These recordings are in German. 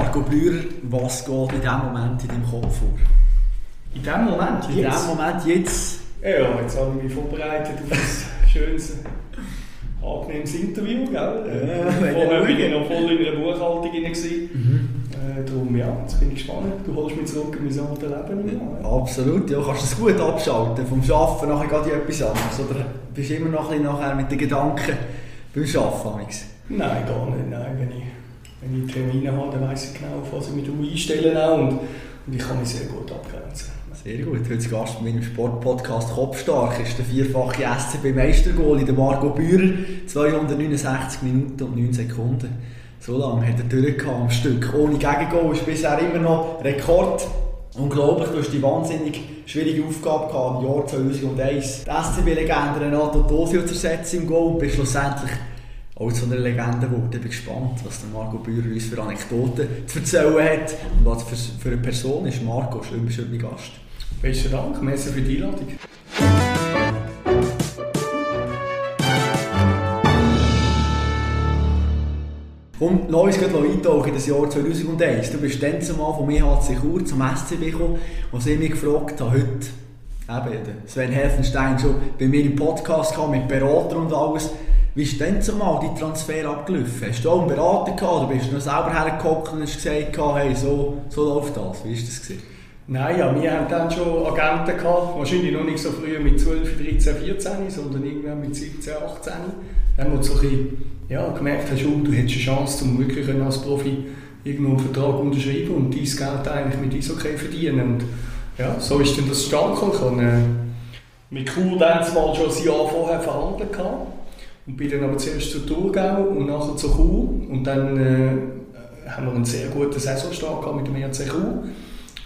Marco Bührer, was geht in diesem Moment in deinem Kopf vor? In diesem Moment? In diesem Moment jetzt? Ja, jetzt habe ich mich vorbereitet auf ein schönes, angenehmes Interview. Gell? Ja, Vorher war ich noch voll in einer Buchhaltung. Mhm. Äh, darum, ja, jetzt bin ich gespannt. Du holst mich zurück in mein altes Leben. Ja. Absolut, ja. Kannst du es gut abschalten? Vom Arbeiten nachher geht etwas anderes? Oder bist du immer noch ein bisschen nachher mit den Gedanken beim Arbeiten? Nein, gar nicht. Nein, wenn ich wenn ich Termine habe, dann weiss ich genau, auf was ich mich einstellen und, und ich kann mich sehr gut abgrenzen. Sehr gut. Heute Gast bei meinem Sportpodcast Kopfstark ist der vierfache SCB-Meistergoal in der Margot Bührer. 269 Minuten und 9 Sekunden. So lange hat er durchgehauen am Stück. Ohne Gegengoal ist bisher immer noch Rekord. Unglaublich, du hast die wahnsinnig schwierige Aufgabe gehabt im Jahr 2001. Die SCB-Legende Renato Tosio zu ersetzen im Goal bist schlussendlich auch zu einer Legende geworden. Ich bin gespannt, was der Marco Bührer uns für Anekdoten zu erzählen hat und was für, für eine Person ist. Marco, schön bist du mein Gast. Besten Dank, merci für die Einladung. Komm, lass uns gleich eintauchen in das Jahr 2001. Du bist dann zumal vom EHC Chur zum SCB gekommen, wo sie mich gefragt haben, heute eben, Sven Helfenstein schon bei mir im Podcast kam mit Berater und alles, wie ist denn zumal die Transfer abgelaufen? Hast du auch einen Berater gehabt oder bist du noch selber hergekommen und hast gesagt, hey, so, so läuft das? Wie war das? Gewesen? Nein, ja, wir haben dann schon Agenten gehabt, wahrscheinlich noch nicht so früh mit 12, 13, 14, sondern irgendwann mit 17, 18. Dann, wo du so ein bisschen, ja, gemerkt hast, oh, du hättest eine Chance, um wirklich als Profi irgendwo einen Vertrag unterschreiben und dein Geld eigentlich mit Eishockey verdienen. Und ja, so ist dann das zustande gekommen. Äh, mit Kur dann schon ein Jahr vorher verhandelt gehabt. Und bin dann aber zuerst zu Thurgau und nachher zu Chur. Und dann äh, haben wir einen sehr guten Saisonstart mit dem RC Chur.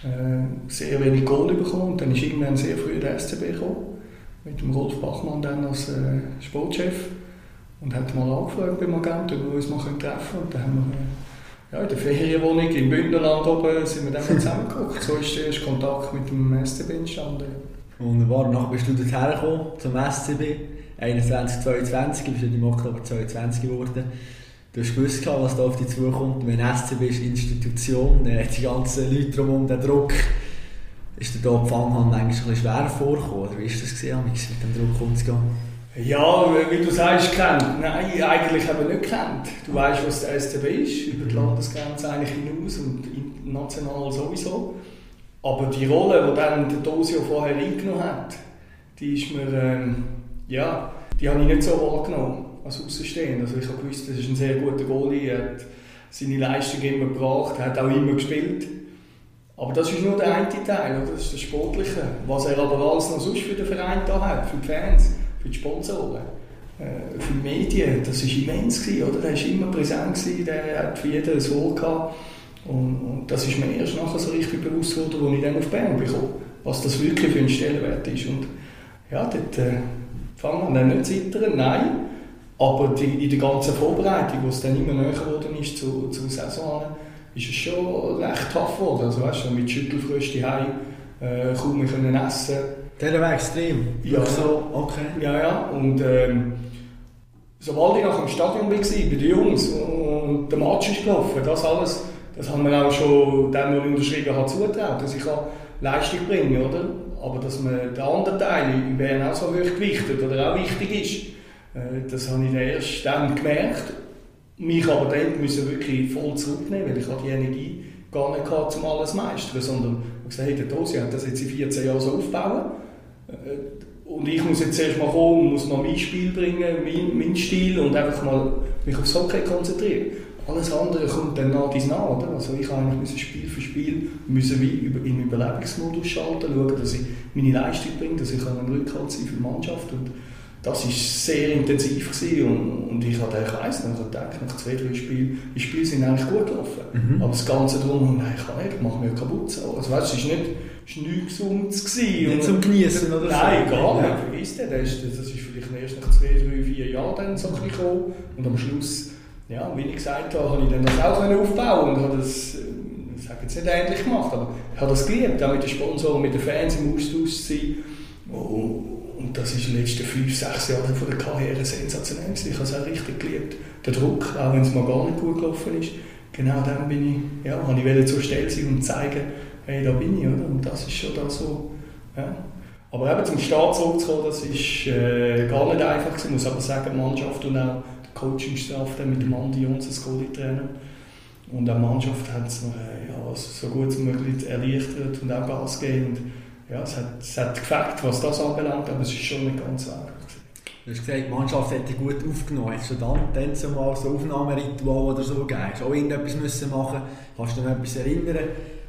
Äh, sehr wenig Goal bekommen. Und dann ist irgendwann sehr früh der SCB gekommen. Mit dem Rolf Bachmann dann als äh, Sportchef. Und hat mal angefragt beim Agent, ob wir uns mal treffen können. Und dann haben wir äh, ja, in der Ferienwohnung im Bündnerland oben sind wir dann zusammengeguckt. So ist der erste Kontakt mit dem SCB entstanden. Wunderbar. Und nachher bist du dorthin gekommen zum SCB. 21, 22, bist du im Oktober 22 geworden. Du hast gewusst, was da auf dich zukommt. Wenn SCB ist Institution, die ganzen Leute drumherum, der Druck, ist dir da am Anfang eigentlich ein bisschen schwer vorgekommen? Oder wie war das gewesen, mit dem Druck umzugehen? Ja, wie du sagst, kennt. Nein, eigentlich haben wir nicht kennt. Du weißt, was der SCB ist, über die Landesgrenze eigentlich hinaus und international sowieso. Aber die Rolle, die dann der Dosio vorher eingenommen hat, die ist mir... Ähm, ja, die habe ich nicht so wahrgenommen als Außenstehender. Also ich habe gewusst, das ist ein sehr guter Goalie, er hat seine Leistung immer gebracht, er hat auch immer gespielt. Aber das ist nur der eine Teil, oder? das ist das Sportliche. Was er aber alles noch sonst für den Verein da hat, für die Fans, für die Sponsoren, äh, für die Medien, das war immens. Gewesen, oder? Er war immer präsent, gewesen, der hat für jeden ein Wort gehabt. Und, und, das ist mir erst nachher so richtig bewusst geworden, als ich dann auf Bern bekomme, was das wirklich für ein Stellenwert ist. Und ja, dort, äh, fangen dann nicht zittern, nein. Aber die, in der ganzen Vorbereitung, wo es dann immer näher geworden ist zu, zur Saison, ist es schon recht tough geworden. Also weißt du, mit Schüttelfröste heim, äh, kaum mehr können essen. Der war extrem? Ja. So, okay. Ja, ja. Und ähm, sobald ich nach dem Stadion war, bei den Jungs, und der Match ist gelaufen, das alles, das haben wir auch schon als ich unterschrieben habe, zugetraut, dass ich Leistung bringen oder? Aber dass man den anderen Teil in Bern auch so hoch gewichtet oder auch wichtig ist, äh, das habe ich erst dann gemerkt. Mich aber dann müssen wirklich voll zurücknehmen, weil ich die Energie gar nicht hatte, um alles zu meistern, sondern ich gesagt, hey, der Dosi hat das jetzt in 14 Jahren so aufbauen äh, und ich muss jetzt erst mal kommen muss mal mein Spiel bringen, mein, mein Stil und einfach mal mich aufs Hockey konzentrieren. Alles andere kommt dann nach dies nach. Oder? Also ich musste Spiel für Spiel müssen wie in Überlebensmodus schalten, schauen, dass ich meine Leistung bringe, dass ich ein Rückhalt sein für die Mannschaft und das war sehr intensiv gewesen und, und ich hatte eigentlich ich gedacht, nach zwei, drei Spielen, die Spiele sind eigentlich gut gelaufen. Mhm. Aber das Ganze drum, nein, ich kann nicht, ich mache mich kaputt. So. Also weißt, es war nicht, es nicht gesund. Gewesen. Nicht zum Genießen oder Nein, so. gar nicht. Vergiss das, das ist vielleicht erst nach zwei, drei, vier Jahren dann so gekommen und am Schluss ja, wie ich gesagt habe, habe ich dann das auch aufbauen und habe das, ich sage jetzt nicht endlich gemacht, aber ich habe das geliebt, auch mit den Sponsoren, mit den Fans im Austausch zu sein. Und das ist in den letzten fünf, sechs Jahren von der Karriere sensationell Ich habe es auch richtig geliebt. Der Druck, auch wenn es mal gar nicht gut gelaufen ist, genau dann bin ich, ja, habe ich zur Stelle sein und zeigen, hey, da bin ich, oder? Und das ist schon da so, ja. Aber eben zum Start zurückzukommen, das ist äh, gar nicht einfach Ich muss aber sagen, Mannschaft und auch der Coaching-Staff mit dem Andi Jons als Goalie-Trainer und die Mannschaft hat es äh, ja, so gut wie möglich erleichtert und auch Gas gegeben. Und, ja, es hat, es hat gefällt, was das anbelangt, aber es ist schon nicht ganz einfach. Du hast gesagt, die Mannschaft hätte gut aufgenommen. Hast du dann, dann so mal so Aufnahmeritual oder so gegeben? Hast du auch irgendetwas müssen machen Kannst du dich noch etwas erinnern?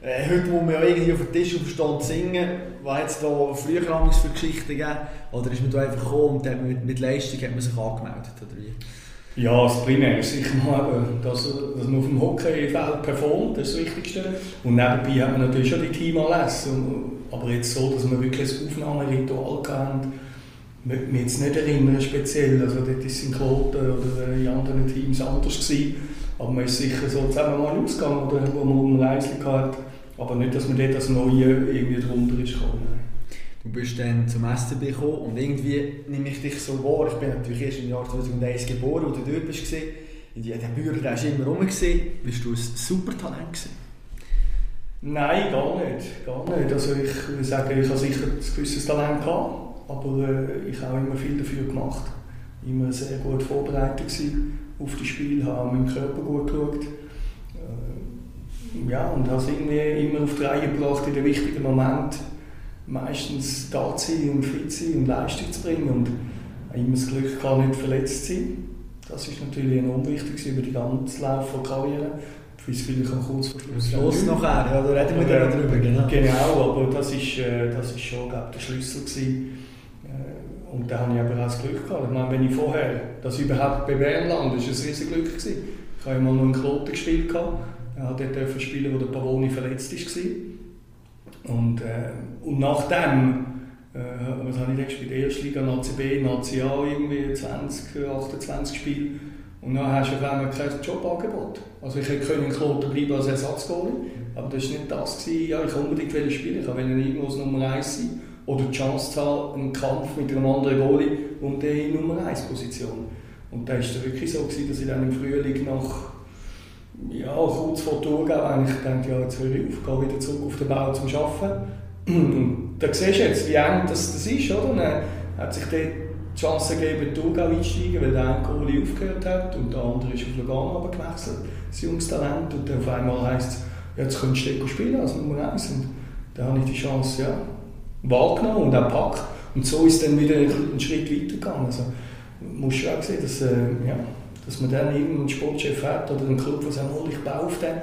Äh, heute muss man ja irgendwie auf den Tisch aufstehen singen. Was hat es da früher für Geschichten gegeben? Oder ist man da einfach gekommen und mit, mit Leistung hat man sich angemeldet? Oder wie? Ja, das Primäre ist sicher mal, dass, dass man auf dem Hockeyfeld performt, das ist das Wichtigste. Und nebenbei hat man natürlich schon die Teamanlässe. Aber jetzt so, dass man wirklich ein Aufnahmeritual kennt, möchte mich jetzt nicht erinnern speziell. Also dort war es in Kloten oder in anderen Teams anders. Gewesen. Aber man ist sicher so zusammen mal ausgegangen, wo man eine Reise hatte. Aber nicht, dass man dort als Neue irgendwie drunter ist gekommen. Du bist dann zum SCB gekommen und irgendwie nehme ich dich so wahr. Ich bin natürlich erst im Jahr 2001 geboren, wo du dort bist. Der Bürger war immer rum. Bist du ein Supertalent? Gewesen? Nein, gar nicht. Gar nicht. Also ich würde sagen, ich habe sicher ein gewisses Talent gehabt, aber äh, ich habe immer viel dafür gemacht. Immer sehr gut vorbereitet auf die Spiele, habe meinen Körper gut geschaut. Äh, ja, und habe es irgendwie immer auf die Reihe gebracht in den wichtigen Momenten, meistens da zu sein und fit zu sein und Leistung zu bringen und immer das Glück gehabt, nicht verletzt zu sein. Das ist natürlich enorm wichtig über die ganze Lauf der Karriere wie es vielleicht auch kurz vor Schluss Schluss nachher, ja, da reden wir dann darüber, genau. Genau, aber das ist, äh, das ist schon glaub, der Schlüssel gewesen. Äh, und da habe ich aber auch das Glück gehabt. Ich meine, wenn ich vorher, ich überhaupt WM lande, ist ein riesiges Glück gewesen. Ich habe mal noch in Kloten gespielt gehabt. Ich durfte dort spielen, wo der Pavoni verletzt war. Und, äh, und nachdem, äh, was habe ich dann gespielt? Erstliga, ACB, Nazi A, irgendwie 20, 28 Spiele. Und dann hast du auf einmal kein Jobangebot. Also ich hätte in Kloten bleiben als Ersatzgoalie, aber das war nicht das. Gewesen. Ja, ich unbedingt spielen. Ich wollte irgendwo als Nummer 1 sein oder die Chance zu haben, einen Kampf mit einem anderen Goalie um die Nummer 1 Position. Und da war es wirklich so, gewesen, dass ich dann im Frühling nach ja, kurz vor Tourgau eigentlich dachte, ja, jetzt höre ich auf, gehe wieder zurück auf den Bau zum Arbeiten. Und da siehst du jetzt, wie eng das, das ist, oder? Dann hat sich dort die Chance gegeben, Thurgau einsteigen, weil der eine Kohli aufgehört hat und der andere ist auf Lugano gewechselt, das junges Talent. Und dann auf einmal heisst es, jetzt könntest du spielen als Nummer 1. Und dann habe ich die Chance ja, wahrgenommen und auch gepackt. Und so ist dann wieder ein Schritt weitergegangen. Also, musst du auch sehen, dass, äh, ja, dass man dann irgendeinen Sportchef hat oder einen Club, der sagt, oh, ich baue auf den,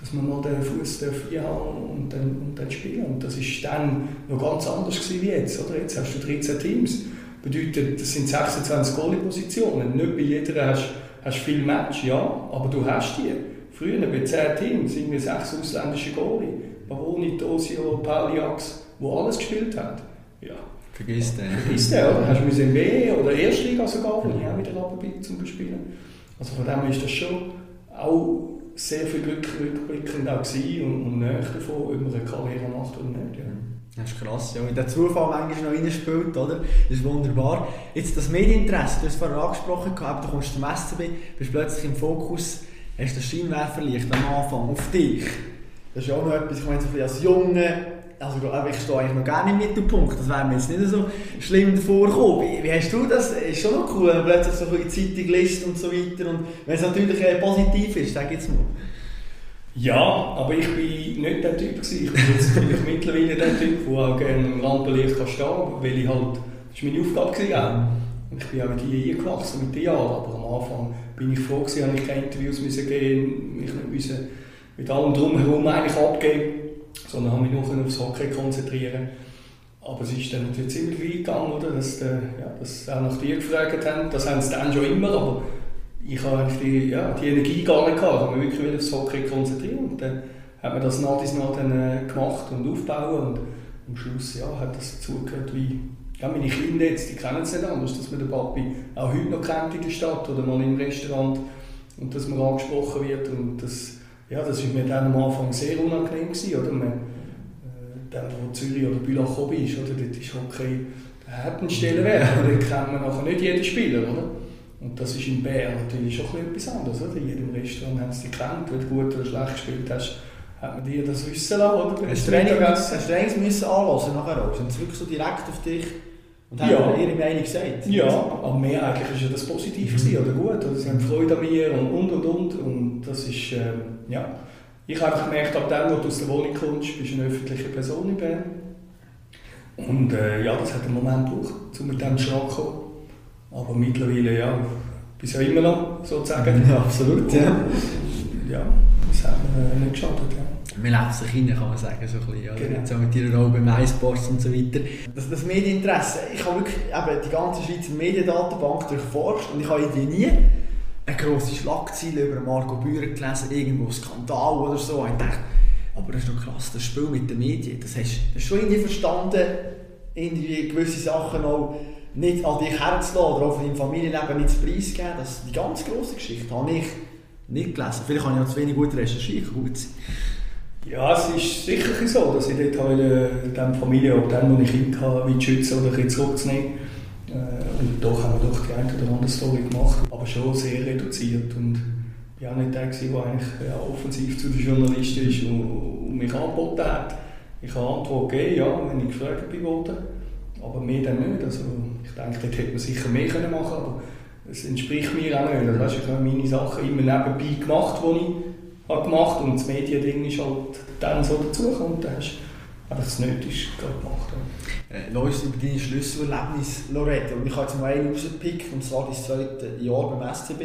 dass man noch den Fuß hier haben und dann, und dann spielen. Und das war dann noch ganz anders wie jetzt. Oder? Jetzt hast du 13 Teams bedeutet, das sind 26 Goalie-Positionen. Nicht bei jeder hast du viel Match, ja, aber du hast die. Früher bei 10 Teams sind wir sechs ausländische Goalie. Baroni, Tosio, Pauliax, die alles gespielt haben. Ja. Vergiss den. Vergiss den, oder? Hast du in B oder Erstliga sogar, wo ich auch wieder runter bin zum Spielen. Also von dem ist das schon auch sehr viel Glück rückblickend auch und, und näher davon, ob man eine Karriere macht oder nicht. Ja. Das ist krass, ja. Wenn der Zufall manchmal noch reinspielt, oder? Das ist wunderbar. Jetzt das Medieninteresse, du hast es vorher angesprochen, gehabt, du kommst zum SCB, bist plötzlich im Fokus, hast das Scheinwerferlicht am Anfang auf dich. Das ist ja auch noch etwas, ich meine, so als Junge, also ich stehe eigentlich noch nicht im Mittelpunkt, das wäre mir jetzt nicht so schlimm davor Wie, wie hast du das? Ist schon noch cool, wenn man plötzlich so in die Zeitung liest und so weiter und wenn es natürlich äh, positiv ist, sag jetzt mal. Ja, aber ich bin nicht der Typ gewesen. Ich bin jetzt vielleicht mittlerweile der Typ, der auch gerne im Rampenlicht kann stehen kann, weil ich halt, das war meine Aufgabe gewesen, Ich bin auch mit ihr eingewachsen, mit den Jahren, aber am Anfang bin ich froh gewesen, habe ich keine Interviews müssen gehen, mich mit allem drumherum eigentlich abgeben, sondern habe mich nur aufs Hockey konzentrieren. Aber es ist dann natürlich ziemlich weit gegangen, oder? Dass, äh, ja, sie auch nach dir gefragt haben. Das haben sie dann schon immer, aber ich habe die, ja, die Energie gar nicht gehabt. Ich habe mich wirklich aufs Hockey konzentrieren. Und dann hat man das nach und nach dann, äh, gemacht und aufgebaut. Und am Schluss ja, hat das zugehört, wie ja, meine Kinder jetzt, die kennen es nicht anders, dass man den Papi auch heute noch kennt in der Stadt oder mal im Restaurant und dass man angesprochen wird. Und das, ja, das war mir dann am Anfang sehr unangenehm. Gewesen, oder? Man, äh, dann, wo Zürich oder Bülach gekommen ist, oder? dort ist Hockey, der hat einen Stellenwert, aber den kennt man nachher nicht jeden Spieler. Oder? Und das ist in Bern natürlich schon etwas anderes. Oder? In jedem Restaurant haben sie dich kennt, wenn du gut oder schlecht gespielt hast, hat man dir das wissen lassen. Oder? Hast du Trainings müssen anlassen nachher? Sind sie wirklich so direkt auf dich und haben ja. ihre Meinung gesagt? Ja, aber mehr eigentlich ist ja das positiv mhm. oder gut. Oder sie haben Freude an mir und und und und. Und das ist, ähm, ja. Ich habe gemerkt, ab dem, wo du aus der Wohnung kommst, bist du eine öffentliche Person in Bern. Und äh, ja, das hat einen Moment gebraucht, um mit dem Schlag zu kommen. Aber mittlerweile, ja, bis ja immer noch, sozusagen. Ja, absolut, ja. Ja, das hat mir äh, nicht geschadet, ja. Man lebt sich rein, kann man sagen, so ein bisschen, genau. Jetzt auch mit ihrer Rolle beim iSports und so weiter. Das, das Medieninteresse, ich habe wirklich eben die ganze Schweizer Mediendatenbank durchforscht und ich habe irgendwie nie eine grosse Schlagzeile über Marco Bührer gelesen, irgendwo Skandal oder so. Und ich dachte, aber das ist doch krass, das Spiel mit den Medien, das hast du schon irgendwie verstanden, irgendwie gewisse Sachen auch nicht an dich herzulassen oder auch von deinem Familienleben nicht zu preisgeben. Das, die ganz grosse Geschichte habe ich nicht gelesen. Vielleicht habe ich auch zu wenig gut recherchiert. Gut ja, es ist sicher so, dass ich dort halt, äh, die Familie, auch dann, wo ich Kind hatte, wie schützen oder ein zurückzunehmen. Äh, und doch haben wir doch die eine oder andere Story gemacht, aber schon sehr reduziert. Und ich war auch nicht der, der eigentlich ja, offensiv zu den Journalisten ist und, mich angeboten hat. Ich habe Antwort gegeben, ja, wenn ich gefragt bin worden. Aber mehr dann nicht. Also, ich denke, dort hätte man sicher mehr machen können, aber es entspricht mir auch nicht. Also, ich habe meine Sachen immer nebenbei gemacht, die ich gemacht und das Mediending ist halt dann so dazugekommen. Da hast einfach das Nötigste gemacht. Ja. Äh, lass uns über deine Schlüsselerlebnisse reden. Und ich habe jetzt mal einen rausgepickt, und zwar das zweite Jahr beim SCB.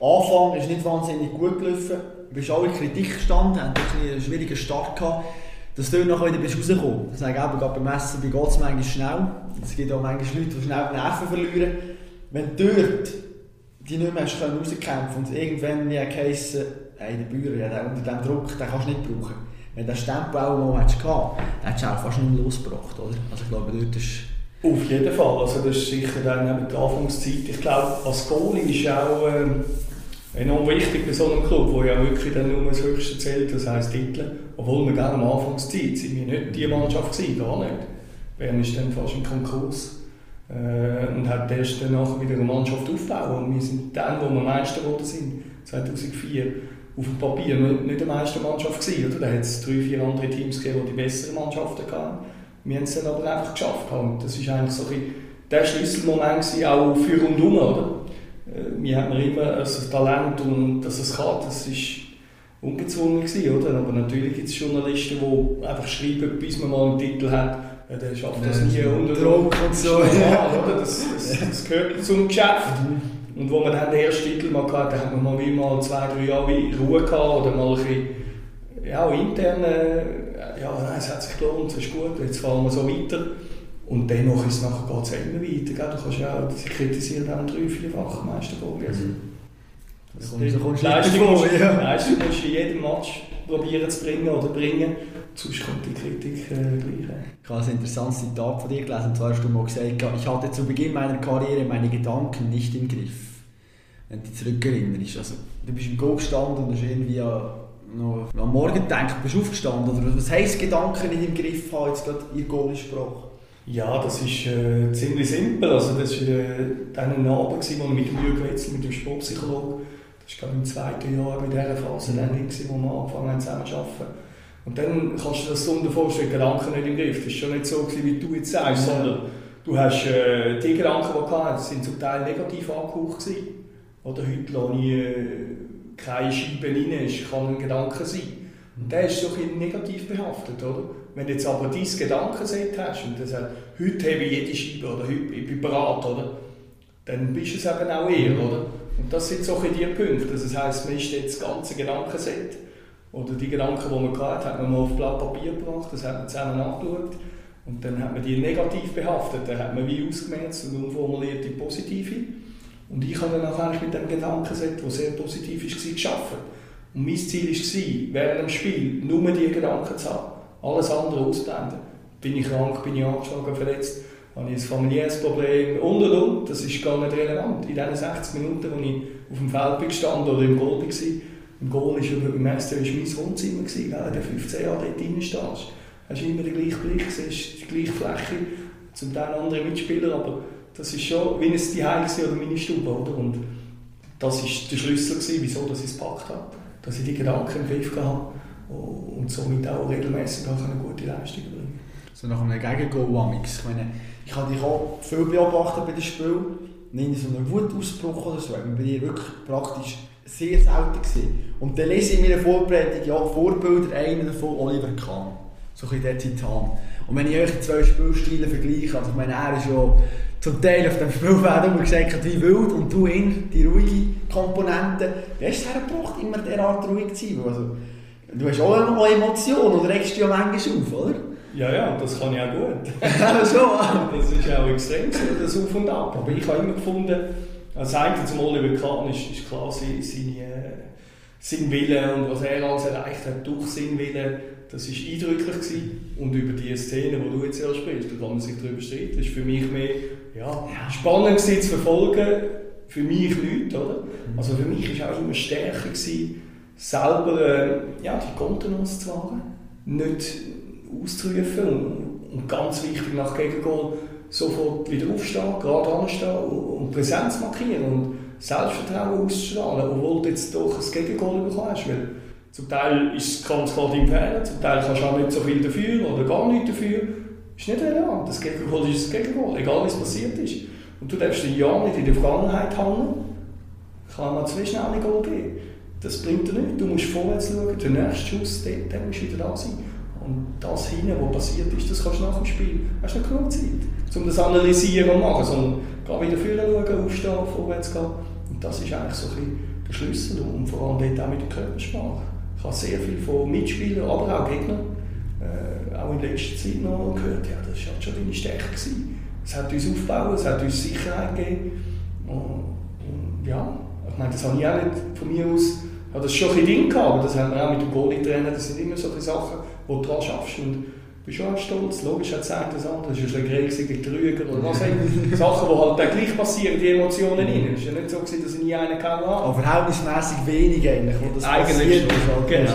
Anfang ist nicht wahnsinnig gut gelaufen. Du bist in Kritik gestanden, hast einen schwierigen Start gehabt. Dass du nachher wieder bist rausgekommen bist. Ich sage eben, gerade beim SCB geht es manchmal schnell. Es gibt auch manchmal Leute, die schnell die Nerven verlieren. Wenn du dort die nicht mehr rauskämpfen und irgendwann wie geheissen, hey, der Bauer, ja, unter diesem Druck, den kannst du nicht brauchen. Wenn du den Stempel auch noch hättest gehabt, dann hättest du auch fast nicht mehr losgebracht, oder? Also ich glaube, dort ist... Auf jeden Fall, also das ist sicher dann eben die Anfangszeit. Ich glaube, als Goalie ist auch ähm, enorm wichtig bei so einem Club, wo ja wirklich dann nur das Höchste zählt, das heisst Titel. Obwohl wir gerne am Anfangszeit sind wir nicht die Mannschaft gewesen, gar nicht. Bern ist dann fast im Konkurs äh, und hat erst danach wieder eine Mannschaft aufgebaut. Und wir sind dann, wo wir Meister geworden sind, 2004, auf dem Papier nicht die Meistermannschaft gewesen, oder? Da hat es drei, vier andere Teams gegeben, die die besseren Mannschaften hatten. Wir haben es dann aber einfach geschafft. Und das war eigentlich so ein der Schlüsselmoment auch für und um, oder? Äh, wir haben immer also das Talent und dass es kann, das war ungezwungen gewesen, oder? Aber natürlich gibt es Journalisten, die einfach schreiben, bis man mal einen Titel hat, ja, der schafft das nie unter Druck und so. Ja, oder? Das, das, das gehört zum Geschäft. Mhm. Und wo man dann den ersten Titel mal hatte, hat man mal wie mal zwei, drei Jahre Ruhe gehabt oder mal ein bisschen, ja, intern, äh, ja, nein, es hat sich gelohnt, es ist gut, jetzt fahren wir so weiter. Und dennoch ist es nachher geht es immer weiter, gell? du kannst ja auch, sie kritisieren auch drei, vierfach Meistergoal. Also, mhm. Kommst, Leistung, musst, ja. Leistung musst du in jedem Match probieren zu bringen oder bringen, sonst kommt die Kritik äh, gleich. Ich habe ein interessantes Zitat von dir gelesen, und zwar hast du mal gesagt, ich hatte zu Beginn meiner Karriere meine Gedanken nicht im Griff. Wenn du dich zurückerinnerst, also du bist im Go gestanden und hast irgendwie noch am Morgen gedacht, bist du aufgestanden, oder was heisst Gedanken nicht im Griff haben, jetzt gerade in Goalie-Sprache? Ja, das ist äh, ziemlich simpel. Also das war äh, dann ein Abend, wo ich mit dem Jürgen Wetzel, mit dem Sportpsychologen, das war im zweiten Jahr mit dieser Phase, dann, wo wir angefangen haben zusammen zu arbeiten. Und dann kannst du dir das so vorstellen, Gedanken nicht im Griff. Das war schon nicht so, wie du jetzt sagst, sondern du hast äh, die Gedanken, die du hast, sind zum Teil negativ angehaucht. Oder heute lasse ich äh, keine Scheibe rein, es kann ein Gedanke sein. Und der ist so ein negativ behaftet, oder? Wenn du jetzt aber dein Gedankenset hast und das heißt, heute habe ich jede Scheibe oder heute ich bin bereit, oder? Dann bist du es eben auch eher, oder? Und das sind so die Punkte. Also das heisst, man ist jetzt das ganze Gedankenset oder die Gedanken, die man hatte, hat man mal auf Blatt Papier gebracht, das hat man zusammen angeschaut. Und dann hat man die negativ behaftet, dann hat man wie ausgemerzt und umformuliert die positive. Und ich habe dann auch mit dem Gedankenset, das sehr positiv war, geschaffen. Und mein Ziel war, während dem Spiel nur die Gedanken zu haben, alles andere ausblenden. Bin ich krank, bin ich angeschlagen, verletzt, habe ich ein familiäres Problem und und und. Das ist gar nicht relevant. In diesen 60 Minuten, wo ich auf dem Feld gestanden oder im Goal war, im Goal war im Meister mein Wohnzimmer, gewesen, weil du 15 Jahre dort drin stehst. Hast immer den gleichen Blick, siehst die gleiche Fläche, zum Teil andere Mitspieler, aber Das ist schon wie ein Zuhause oder meine Stube, oder? Und das war der Schlüssel, gewesen, wieso ich es gepackt habe. Dass ich die Gedanken im Griff habe und somit auch regelmäßig auch eine gute Leistung bringen So nach einem Gegengoal Ich ich habe dich auch viel beobachtet bei den Spielen. Nicht so einen Wutausbruch oder so. Ich bin hier wirklich praktisch sehr selten gewesen. Und dann lese ich in meiner Vorbereitung ja Vorbilder, einer davon Oliver Kahn. So ein der Titan. Und wenn ich euch zwei Spielstile vergleiche, also ich meine, er ist ja zum Teil auf dem Spielfeld immer gesagt, wie wild und du in die ruhige Komponente. Wie hast du es hergebracht, immer derart ruhig zu sein? Also, du hast auch noch Emotionen oder regst du ja manchmal auf, oder? Ja, ja, das kann ich auch gut. so. das ist auch extrem das Auf und Ab. Aber ich habe immer gefunden, als eigentlich zum Oliver Kahn ist, ist klar seine, äh, sein Wille und was er alles erreicht hat durch seinen Willen das war eindrücklich. Gewesen. Und über die Szene, die du jetzt ja spielst, da kann man sich darüber streiten. Das war für mich mehr ja, spannend zu verfolgen. Für mich nicht, oder? Mhm. Also für mich war auch immer stärker, gewesen, selber äh, ja, die Kontenance zu wahren, nicht auszurufen und, und ganz wichtig nach Gegengol sofort wieder aufstehen, gerade anstehen und Präsenz markieren und Selbstvertrauen ausstrahlen, obwohl du jetzt doch ein Gegengol bekommen hast. Weil zum Teil ist es ganz klar dein Fehler, zum Teil kannst du auch nicht so viel dafür oder gar nichts dafür. Ist nicht relevant. Das Gegengoal ist das Gegengoal, egal was passiert ist. Und du darfst ein Jahr nicht in der Vergangenheit hängen. Kann man zu schnell ein Goal geben. Das bringt dir nichts. Du musst vorwärts schauen. Der nächste Schuss, der, der muss wieder da sein. Und das hinten, was passiert ist, das kannst du nach dem Spiel. Hast nicht genug Zeit, um das analysieren und machen, sondern geh wieder vorne schauen, aufstehen, vorwärts gehen. Und das ist eigentlich so ein bisschen der Schlüssel und vor allem dort auch mit der Körpersprache. Ich habe sehr viel von Mitspielern, aber auch Gegnern, äh, auch in letzter Zeit noch gehört, ja, das war schon deine Stärke. Gewesen. Es hat uns aufgebaut, es hat uns Sicherheit gegeben. Und, und ja, ich meine, das habe ich auch nicht von mir aus, ich habe das schon ein bisschen gehabt, aber das haben wir auch mit dem Goalie-Trainer, das sind immer solche Sachen, die du dran schaffst. Und bist schon auch stolz. Logisch hat es das andere. Es ist ein Greg gegen Trüger oder was auch Sachen, die halt dann gleich passieren, die Emotionen rein. Es war ja nicht so, gewesen, dass ich nie einen haben. Aber verhältnismäßig wenig eigentlich, wo das eigentlich passiert ist. Genau.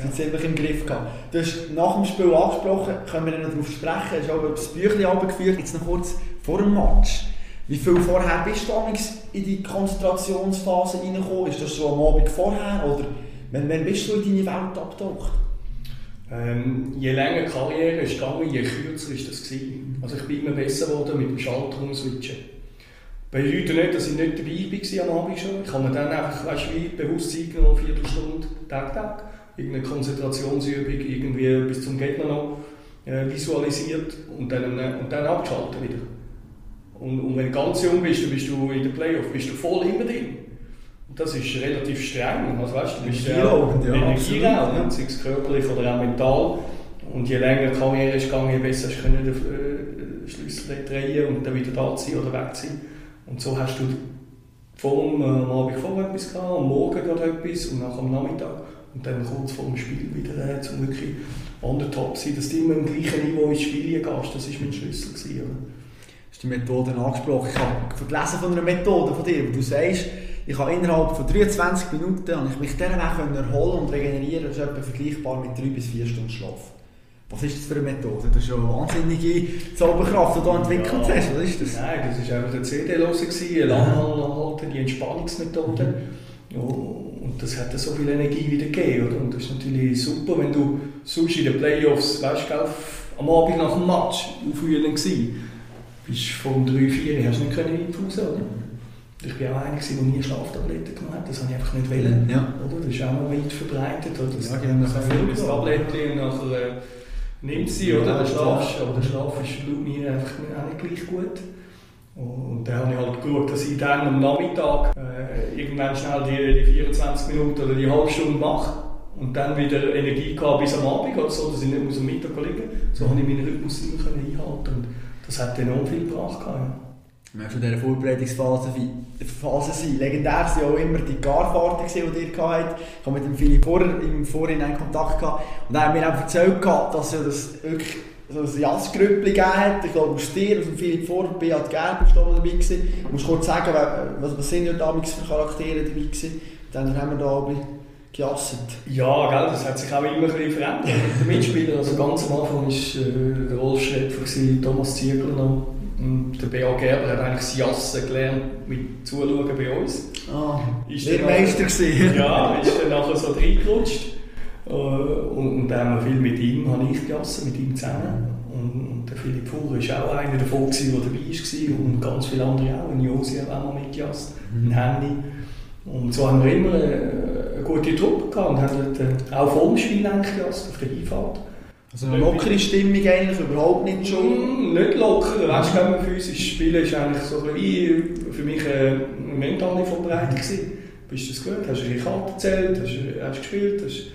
Du ja. ziemlich im Griff gehabt. Du hast nach dem Spiel angesprochen, können wir noch darauf sprechen, du hast auch das Büchlein abgeführt, jetzt noch kurz vor dem Match. Wie viel vorher bist du in die Konzentrationsphase reingekommen? Ist das so am Abend vorher oder wann, wann bist du in deine Welt abgetaucht? Ähm, je länger die Karriere ist gegangen, je kürzer ist das gewesen. Also ich bin immer besser geworden mit dem Schalter umswitchen. Bedeutet nicht, dass ich nicht dabei war am Abend schon. Ich habe mir dann einfach weißt, wie bewusst Zeit genommen, eine Viertelstunde, Tag, Tag. Irgendeine Konzentrationsübung, irgendwie bis zum Gegner noch äh, visualisiert und dann, äh, und dann abgeschaltet wieder. Und, und, wenn du ganz jung bist, dann bist du in der Playoff, bist du voll immer drin. Das ist relativ streng. Also, weißt, du bist ja energieraubend, sei es körperlich oder auch mental. Und je länger die Karriere ist gegangen, je besser hast du den äh, Schlüssel drehen und dann wieder da sein oder weg sein. Und so hast du vor dem äh, Abend vorher etwas gehabt, am Morgen gerade etwas und nach am Nachmittag. Und dann kurz vor dem Spiel wieder äh, zum wirklich on the top sein, dass du immer im gleichen Niveau ins Spiel gehst. Das war mein Schlüssel. Gewesen, oder? Die Methode angesprochen. Ich habe gelesen von einer Methode von dir, wo du sagst, ich habe innerhalb von 23 Minuten habe ich mich dieser Weg erholen und regenerieren. Das ist etwa vergleichbar mit 3 bis 4 Stunden Schlaf. Was ist das für eine Methode? Das ist ja eine wahnsinnige Zauberkraft, die du entwickelt ja. hast. Was ist das? Nein, das war einfach der CD-Lose, eine Langhalten, die Entspannungsmethode. Ja, und das hat so viel Energie wieder gegeben. Oder? Und das ist natürlich super, wenn du sonst in den Playoffs, weißt du, am Abend nach dem Match aufwühlen warst. Bist von 3-4 hast du nicht in die Pause, oder? Ich war auch einer, der nie Schlaftabletten genommen hat. Das habe ich einfach nicht wollen. Ja. Oder? Das ist auch noch weit verbreitet. Oder? Das ja, die haben nachher viel Tabletten und nachher äh, nimmt sie. Oder? Der, Schlaf, aber der Schlaf ist laut mir einfach auch nicht gleich gut. Und dann habe ich halt geschaut, dass ich dann am Nachmittag äh, irgendwann schnell die, die 24 Minuten oder die halbe Stunde mache und dann wieder Energie gehabt bis am Abend oder so, dass ich nicht muss am Mittag liegen So konnte ich meinen Rhythmus immer einhalten und das hat enorm viel gebracht. Ja. Wir von dieser Vorbereitungsphase Phase sein. Legendär waren auch immer die Garfahrten, die ihr hattet. Ich habe mit dem Philipp vorher im Vorhinein Kontakt gehabt. Und er hat mir auch erzählt, dass ja das wirklich so ein Jazzgrüppli gegeben hat. Ich glaube, aus dir, aus dem Philipp vorher, Beat Gerber ist dabei. Du musst kurz sagen, was, was sind ja damals für Charaktere dabei gewesen. Dann haben wir da gejasset. Ja, gell, das hat sich auch immer ein bisschen verändert mit den Mitspielern. Also ganz am Anfang war äh, der Rolf Schäpfer, Thomas Ziegler noch Und der B.A. Gerber hat eigentlich das Jassen gelernt mit Zuschauen bei uns. Ah, ist der Meister gewesen. Ja, ist dann nachher so reingerutscht. Äh, und, und dann haben wir viel mit ihm, habe ich gejassen, mit ihm zusammen. Und, und der Philipp Fuhrer war auch einer davon, der dabei war. Und ganz viele andere auch. Und Josi hat auch mal mitgejasst. Mhm. Henny. Und so haben wir immer eine gute Truppe gehabt und haben dort auch dem Spiel gejasst, auf der Einfahrt. Also eine lockere Stimmung eigentlich, überhaupt nicht schon? Mm, nicht locker, weißt du, für uns Spielen ist eigentlich so wie für mich eine mentale Vorbereitung gewesen. Bist du das gut? Hast du eine Karte gezählt? Hast du hast gespielt? Hast,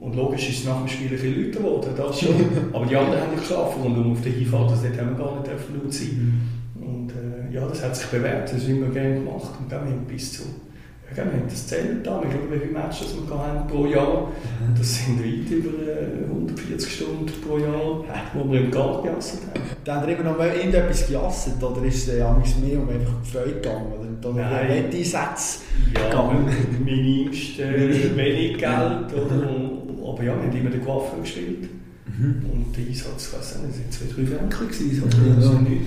und logisch ist es nach dem Spiel ein bisschen lauter geworden, das schon. Aber die anderen haben geschlafen und um auf der Hinfahrt, das haben wir gar nicht laut sein. Mhm. Und äh, ja, das hat sich bewährt, das haben wir gerne gemacht. Und dann bis zu wir haben das zählt da, ich glaube, wie viele Matches wir haben pro Jahr. Mhm. Das sind weit über 140 äh, Stunden pro Jahr, wo wir im Garten gejasset haben. Dann haben wir immer noch irgendetwas gejasset oder ist es ja mehr um einfach die Freude gegangen? Oder, oder Nein. Wetteinsätze ja, gegangen? minimst äh, wenig Geld. Oder? Aber ja, wir haben immer den Coiffeur gespielt. Mhm. Und der Einsatz, ich weiß nicht, es waren zwei, drei Franken. Gewesen, so. ja, also nicht,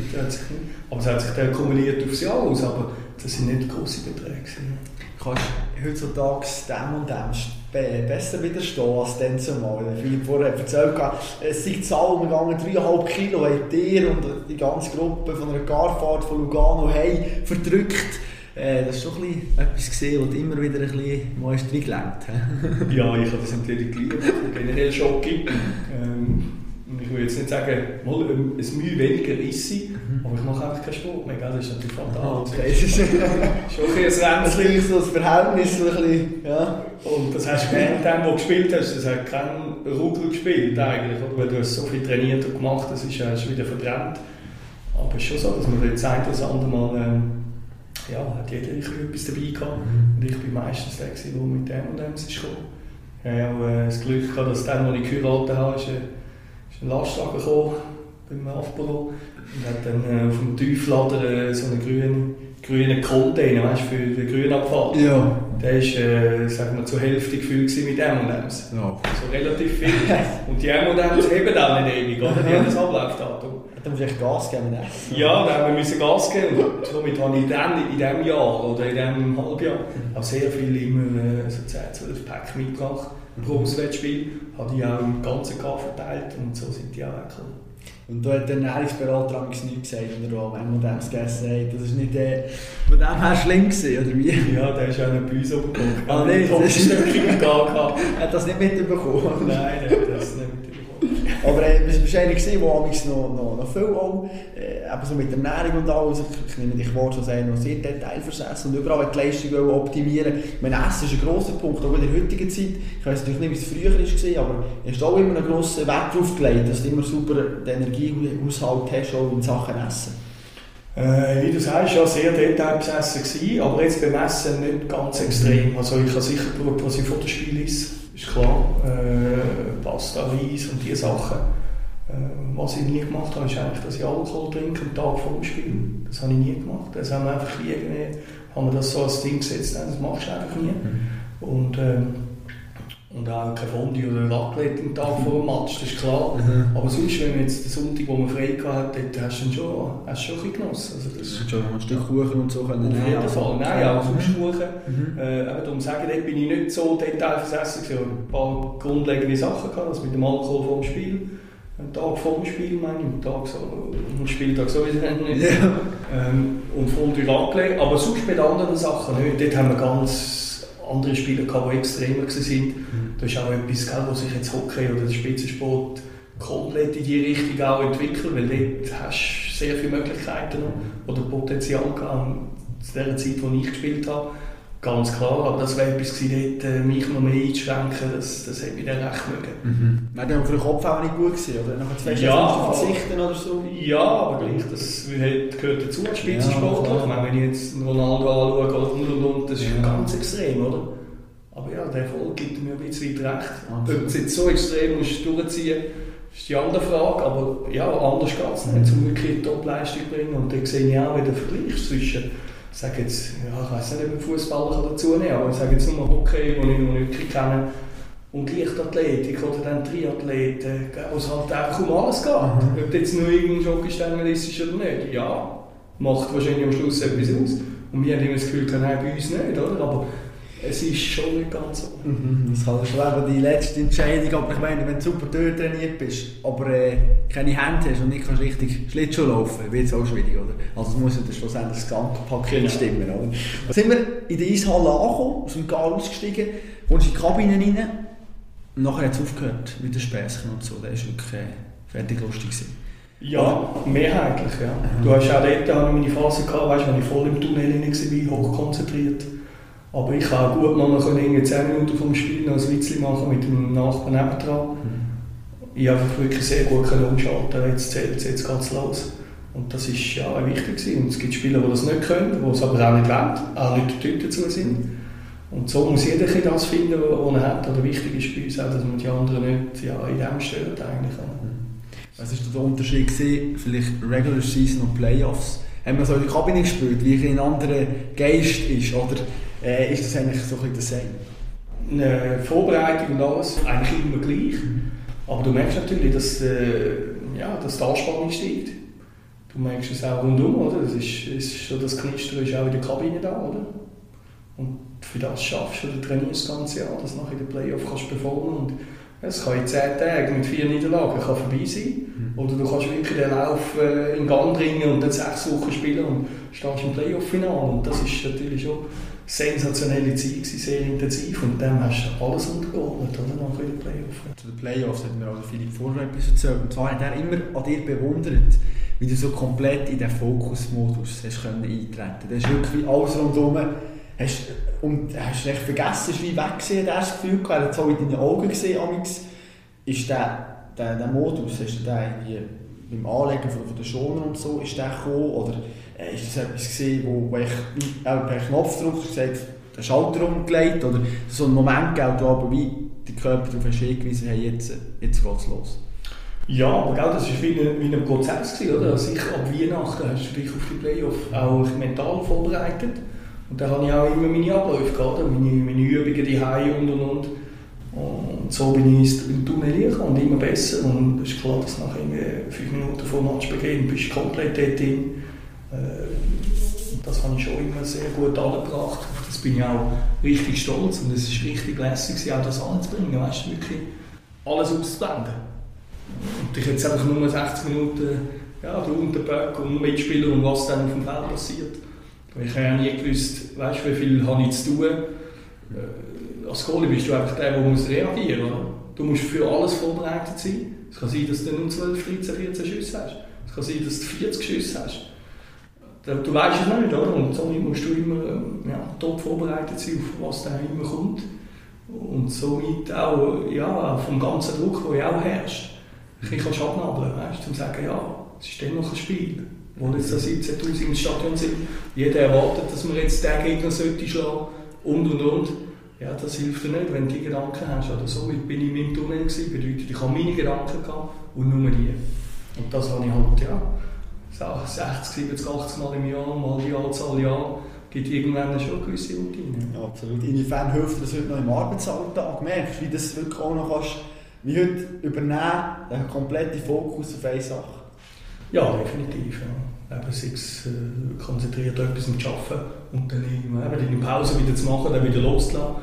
aber es hat sich dann kumuliert aufs Jahr aus, aber das sind nicht grosse Beträge. Gewesen kannst heutzutage dem und dem besser widerstehen als dann zumal. Philipp vorher hat erzählt, es sind Zahlen umgegangen, 3,5 Kilo haben dir und die ganze Gruppe von einer Garfahrt von Lugano hey, verdrückt. Äh, das ist schon etwas gesehen, was immer wieder ein bisschen mal reingelenkt Ja, ich habe das natürlich geliebt. Generell Schocki. Ähm, ich will jetzt nicht sagen, mal ein Mühe weniger ist sie, mhm. aber ich mache einfach keinen Sport mehr. Das ist natürlich fatal. Ah, okay. Das ist schon ein bisschen ein Ränzchen. so das Verhältnis. Ein bisschen, ja. Und das hast du während dem, wo du gespielt hast, das hat kein Ruckel gespielt eigentlich, oder? weil du hast so viel trainiert und gemacht, das ist, hast wieder verbrannt. Aber es ist schon so, dass man jetzt ein oder andere Mal, ähm, ja, hat jeder etwas dabei gehabt. Mhm. Und ich bin meistens der, der mit dem und dem ist gekommen. Ich habe auch äh, das Glück gehabt, dass der, den ich geheiratet habe, ist, äh, ist ein Lastwagen gekommen beim Aufbau und hat dann äh, auf dem Tieflader äh, so einen grünen, grünen Container weißt, für den Grünabfall. Ja. Der war äh, sagen wir, zur Hälfte gefüllt mit M&M's. Ja. So relativ viel. und die M&M's heben auch nicht ewig, oder? Die haben das Ablaufdatum. Dann ich Gas geben. Ne? Ja, dann wir Gas geben. Und somit habe ich dann in diesem Jahr oder in diesem Halbjahr auch sehr viel immer äh, so 10, 12 Pack mitgebracht pro Auswärtsspiel, habe ich auch im ganzen K verteilt und so sind die auch weggekommen. Und da hat der Ernährungsberater am nichts gesagt, wenn er einmal dem gegessen hat. Das ist nicht der, von dem her schlimm gewesen, oder wie? Ja, der ist auch nicht bei uns umgekommen. Ah, nein, das ist nicht Hat das nicht mitbekommen? Nein, nein, das nicht aber äh, es war einer, der noch, noch, noch viel auch, äh, so mit Ernährung und alles, ich, ich nehme dich Wort schon sagen, noch sehr detailversessen und überall die Leistung optimieren Mein Essen ist ein grosser Punkt, auch in der heutigen Zeit. Ich weiß natürlich nicht, wie es früher war, aber du hast auch immer einen grossen Wert darauf gelegt, dass du immer super den Energiehaushalt hast, auch in Sachen Essen. Äh, wie du sagst, ja, sehr detailbesessen gewesen, aber jetzt beim Essen nicht ganz extrem. Also ich habe sicher geschaut, was ich vor dem Spiel ist ist klar, äh, Pasta, Reis und diese Sachen. Äh, was ich nie gemacht habe, ist eigentlich, dass ich Alkohol trinke am Tag vor dem Spiel. Das habe ich nie gemacht. Das haben wir einfach irgendwie, haben wir das so als Ding gesetzt, das machst du einfach nie. Mhm. Und, ähm, und auch kein Fondue oder Raclette am Tag vor dem Match, das ist klar. Mhm. Aber sonst, wenn wir jetzt den Sonntag, wo wir frei hatten, dort hast du schon, hast schon ein bisschen genossen. Also das, schon ein Stück Kuchen und so können Auf jeden Fall, nein, auch sonst Kuchen. Mhm. Äh, eben darum sagen, dort bin ich nicht so detailversessen Ich hatte ein paar grundlegende Sachen, gehabt, also mit dem Alkohol vor dem Spiel. Einen Tag vor dem Spiel, meine ich, einen Tag so, am Spieltag sowieso nicht. Yeah. Ähm, und Fondue Raclette, aber sonst den anderen Sachen nicht. Dort haben wir ganz andere Spieler gehabt, die extremer waren. Mhm. Da ist auch etwas, gell, wo sich jetzt Hockey oder der Spitzensport komplett in die Richtung auch entwickelt, weil dort hast du sehr viele Möglichkeiten oder Potenzial gehabt, zu der Zeit, wo ich gespielt habe. Ganz klar, aber das wäre etwas gewesen, dort, äh, mich noch mehr einzuschränken, das, das hätte mich dann recht mögen. Mhm. Wäre dann für den Kopf auch nicht gut gewesen, oder? Nachher zwei ja, verzichten oder so? Ja, aber gleich, das gehört dazu Spitzensportler. Ja, wenn ich jetzt Ronaldo anschaue und und und, das ist ja. ganz extrem, oder? Aber ja, der Erfolg gibt mir ein bisschen weit recht. Absolut. Ob es jetzt so extrem musst durchziehen ist die andere Frage, aber ja, anders geht es nicht, um wirklich Top-Leistung zu bringen. Und dann sehe ich auch wieder Vergleich zwischen ich sage jetzt, ja, ich weiß nicht, ob ein Fußballer dazu nehmen aber ich sage jetzt nur Hockey, den ich noch nicht kenne, und Leichtathletik oder dann Triathleten, wo es halt einfach um alles geht. Mhm. Ob jetzt nur irgendein Joggingstängel ist oder nicht. Ja, macht wahrscheinlich am Schluss etwas aus. Und wir haben immer das Gefühl, nein, bei uns nicht, oder? Aber es ist schon nicht ganz so. Mhm, das kann schon eben die letzte Entscheidung, aber ich meine, wenn du super durchtrainiert bist, aber äh, keine Hände hast und nicht kannst richtig Schlittschuh laufen, wird es auch schwierig, oder? Also muss ja schlussendlich das Gesamtpaket genau. stimmen, oder? Dann sind wir in der Eishalle angekommen, aus dem Gal ausgestiegen, kommst in die Kabine rein und nachher hat es aufgehört mit den Späßchen und so, das war wirklich äh, fertig lustig. Gewesen. Ja, mehrheitlich, ja. Mhm. Du hast auch dort meine Phase gehabt, weißt, wenn ich voll im Tunnel war, hochkonzentriert. Aber ich kann auch gut mal können 10 Minuten vom Spiel noch ein Witzchen machen mit dem Nachbarn nebendran. Mhm. Ich habe wirklich sehr gut umschalten, jetzt zählt es, jetzt geht es los. Und das ist ja wichtig gewesen. Und es gibt Spieler, die das nicht können, die es aber auch nicht wollen, auch nicht die dazu sind. Und so muss jeder das finden, was er hat oder wichtig ist bei uns, auch, dass man die anderen nicht ja, in dem stört eigentlich. Mhm. Was war der Unterschied gewesen, vielleicht Regular Season und Playoffs? Haben wir so in der Kabine gespielt, wie ein anderer Geist ist? Oder äh, ist das eigentlich so ein bisschen das Eine Vorbereitung und alles eigentlich immer gleich. Aber du merkst natürlich, dass, äh, ja, dass die Anspannung steigt. Du merkst es auch rundum, oder? Das ist, ist so das Knistern ist auch in der Kabine da, oder? Und für das schaffst du oder trainierst das ganze Jahr, dass du nachher in den Playoff kannst performen und es kann in 10 Tagen mit vier Niederlagen kann vorbei sein. Mhm. Oder du kannst wirklich den Lauf äh, in Gang bringen und dann sechs Wochen spielen und stehst im Playoff-Finale. Und das ist natürlich schon sensationelle Zeit, sehr intensiv und dann hast du alles untergeordnet, oder? Nach den Playoffs. Zu den Playoffs hat mir also Philipp vorher etwas erzählt. Und zwar hat er immer an dir bewundert, wie du so komplett in den Fokusmodus hast können eintreten Das ist wirklich alles rundherum. Hast, und hast du echt vergessen, wie weg gesehen, das Gefühl gehabt, er hat so in deinen Augen gesehen, amix. Ist der, der, der Modus, hast du den irgendwie beim Anlegen von, von der Schoner und so, ist der gekommen, oder ist das etwas gesehen, wo, wo ich per Knopfdruck gesagt den Schalter umgelegt oder so ein Moment gegeben, wo wie der Körper darauf hingewiesen hat, jetzt, jetzt geht es los? Ja, aber gell, das war wie ein, Prozess, gewesen, oder? Also ich, ab Weihnachten hast du dich auf die Playoff auch mental vorbereitet. Und dann habe ich auch immer meine Abläufe gehabt, meine, meine Übungen, die und und und. Und so bin ich im Tunnel und immer besser. Und es ist klar, dass nach fünf Minuten vor Matchbeginn bist du komplett dort drin. Äh, das habe ich schon immer sehr gut angebracht. Das bin ich auch richtig stolz und es ist richtig lässig, auch das anzubringen. Weißt du, wirklich alles auszublenden. Und ich jetzt einfach nur 60 Minuten ja, der Unterberg und Mitspieler und was dann auf dem Feld passiert. Ich habe ja nie gewusst, weißt, wie viel habe ich zu tun. Äh, als Goalie bist du einfach der, der muss reagieren muss. Du musst für alles vorbereitet sein. Es kann sein, dass du nur 12, 13, 14 Schüsse hast. Es kann sein, dass du 40 Schüsse hast. Du weißt es nicht, oder? Und somit musst du immer ähm, ja, top vorbereitet sein, auf was da immer kommt. Und somit auch ja, vom ganzen Druck, der ja auch herrscht. Ich kann abnabeln, du, um zu sagen, ja, es ist dennoch ein Spiel. Wo jetzt 17'000 im Stadion sind. Jeder erwartet, dass man jetzt den Gegner sollte schlagen und und und. Ja, das hilft dir nicht, wenn du die Gedanken hast. Oder so bin ich in meinem Tunnel gewesen, bedeutet, ich habe meine Gedanken gehabt und nur die. Und das habe ich halt, ja, 60, 70, 80 Mal im Jahr, mal die Anzahl Jahre, gibt irgendwann schon gewisse Routine. Ja, absolut. Inwiefern hilft das heute noch im Arbeitsalltag? Merkst du, wie das wirklich auch noch kannst, wie heute übernehmen, den kompletten Fokus auf eine Sache? Ja, definitiv. Ja. Eben, sei es äh, konzentriert etwas mit Arbeiten und dann eben, in der Pause wieder zu machen, dann wieder loszulassen,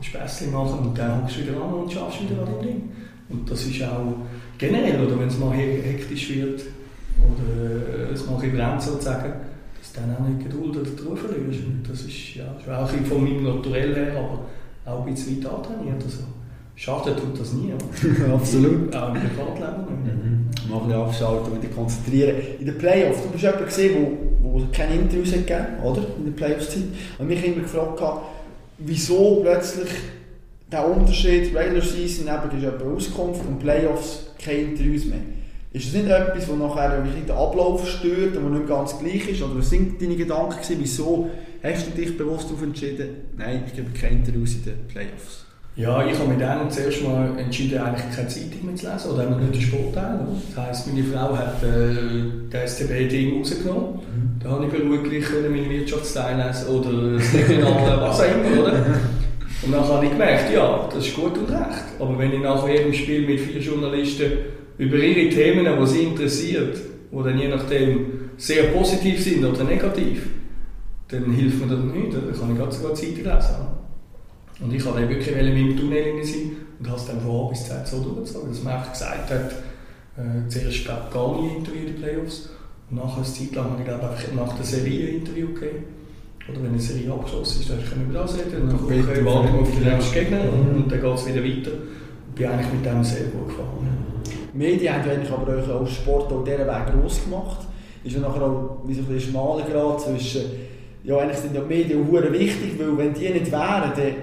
Späßchen machen und dann hockst du wieder an und schaffst wieder an dem Ding. Und das ist auch generell, oder wenn es mal hektisch wird, oder es mal brennt sozusagen, dass du dann auch nicht Geduld oder Ruhe verlierst. Und das ist ja auch von meinem Naturell her, aber auch ein bisschen weit antrainiert. Also, Schaden tut das nie. Absolut. Auch im Privatleben nicht. Mhm. Mal ein abschalten, wieder konzentrieren. In den Playoffs, du bist jemand gesehen, wo, wo keine Interviews hat gegeben, oder? In der Playoffs-Zeit. Und mich immer gefragt, wieso plötzlich der Unterschied, Regular Season eben ist eine Auskunft und Playoffs keine Interviews mehr. Ist das nicht etwas, das nachher den Ablauf stört und nicht ganz gleich ist? Oder was sind deine Gedanken gewesen? Wieso hast du dich bewusst darauf entschieden, nein, ich gebe keine Interviews in den Playoffs? Ja, ich habe mich dann zuerst mal entschieden, eigentlich keine Zeitung mehr zu lesen oder nicht den Sportteil. Das heisst, meine Frau hat äh, das STB-Ding rausgenommen. Mhm. Da habe ich vermutlich meine Wirtschaftsteil lesen oder das Regionale, was auch immer, oder? Und dann habe ich gemerkt, ja, das ist gut und recht. Aber wenn ich nach jedem Spiel mit vier Journalisten über ihre Themen, die sie interessiert, die dann je nachdem sehr positiv sind oder negativ, dann hilft mir das nicht. Dann kann ich gerade sogar Zeitung lesen. Und ich wollte wirklich in meinem Tunnel sein und habe es dann von A bis Z so durchgezogen, dass man gesagt hat, äh, zuerst glaube gar nie Interview in den Playoffs und nachher eine Zeit lang habe ich glaube einfach nach der Serie ein Interview gegeben. Oder wenn eine Serie abgeschlossen ist, dann können wir über das reden. Und dann okay, warten wir auf den nächsten Gegner mhm. und dann geht es wieder weiter. Ich bin eigentlich mit dem sehr gut gefahren. Ja. Die Medien haben eigentlich aber euch als Sport auch diesen Weg groß gemacht. Ist ja nachher auch wie so ein schmaler Grad zwischen, ja eigentlich sind ja die Medien auch wichtig, weil wenn die nicht wären, dann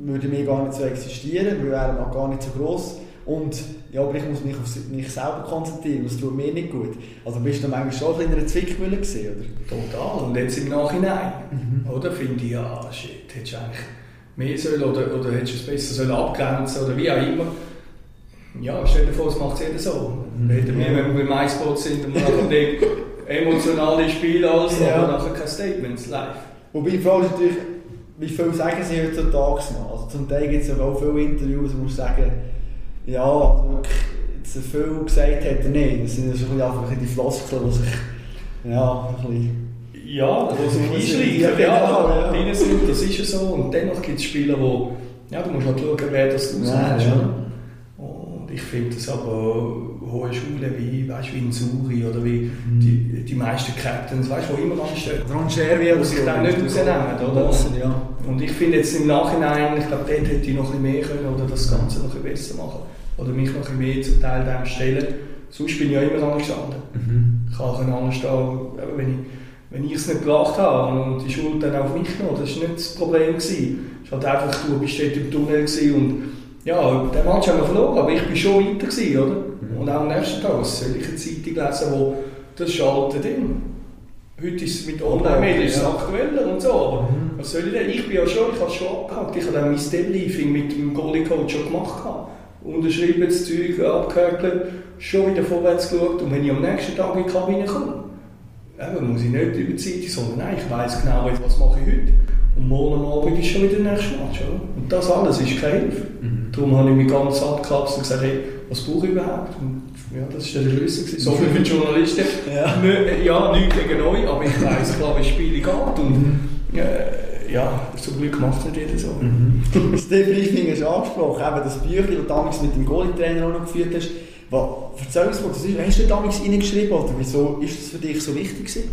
würden wir gar nicht so existieren, wir wären auch gar nicht so groß. Und ja, aber ich muss mich auf mich selber konzentrieren, das tut mir nicht gut. Also bist du manchmal schon in einer Zwickmühle gesehen, oder? Total. Und jetzt im Nachhinein, mhm. oder? Finde ich, ja, shit, hättest du eigentlich mehr sollen oder, oder hättest du es besser sollen abgrenzen oder wie auch immer. Ja, stell dir vor, es macht jeder so. Mhm. Wir, wenn wir beim iSport sind, und machen emotionale Spiele als, ja. aber nachher keine Statements live. Wobei die Frage ist natürlich, wie viel sagen sie heutzutage noch? Also zum Teil gibt es ja auch viele Interviews, wo man sagen, ja, also wirklich, viel gesagt hat er nicht. Das sind ja schon einfach die Floskeln, die sich, ja, ein bisschen... Ja, die sich einschleichen, ja, ja, ja. sind, das ist ja so. Und dennoch gibt es Spieler, wo, ja, du musst halt schauen, wer das du ja, ja. Ich finde das aber hohe Schule wie, weißt, wie in Suri oder wie mhm. die, die meisten Captains, weißt, wo immer anstehen. Rangier wie sich dann nicht rausnehmen, oder? ja. Und ich finde jetzt im Nachhinein, ich glaube, dort hätte ich noch ein bisschen mehr können oder das Ganze noch ein bisschen besser machen oder mich noch ein bisschen mehr zum Teil dem stellen. Sonst bin ich ja immer angestanden. Mhm. Ich kann auch anstehen, wenn ich, wenn ich es nicht gebracht habe und die Schuld dann auf mich genommen. Das war nicht das Problem. Es war halt einfach, du bist dort im Tunnel und ja, den Match haben wir verloren, aber ich war schon weiter, gewesen, oder? Mhm. Und auch am nächsten Tag, was soll ich eine Zeitung lesen, wo das ist alte Ding. Heute ist es mit Online-Medien ja. aktueller und so, aber mhm. was soll ich denn? Ich bin ja schon, ich habe es schon abgehakt, ich habe dann mein Debriefing mit dem Goalie-Coach schon gemacht. Unterschrieben, das Zeug abgehökelt, schon wieder vorwärts geschaut und wenn ich am nächsten Tag in die Kabine komme, eben, muss ich nicht über die Zeitung, sondern nein, ich weiss genau, was mache ich heute. Und morgen Abend ist schon wieder der nächste Match. Oder? Und das alles ist keine Hilfe. Mhm. Darum habe ich mich ganz abgekapselt und gesagt, hey, was brauche ich überhaupt? Und ja, das war der Schlüssel. So viel für die Journalisten. Ja, N ja nichts gegen euch, aber ich weiss klar, wie das Spiel geht. Und, mhm. äh, ja, zum Glück macht es nicht jeder so. Mhm. das Debriefing hast du angesprochen, eben das Büchlein, das du damals mit dem Goalie-Trainer auch noch geführt hast. Was, erzähl uns mal, hast du damals reingeschrieben oder wieso ist das für dich so wichtig gewesen?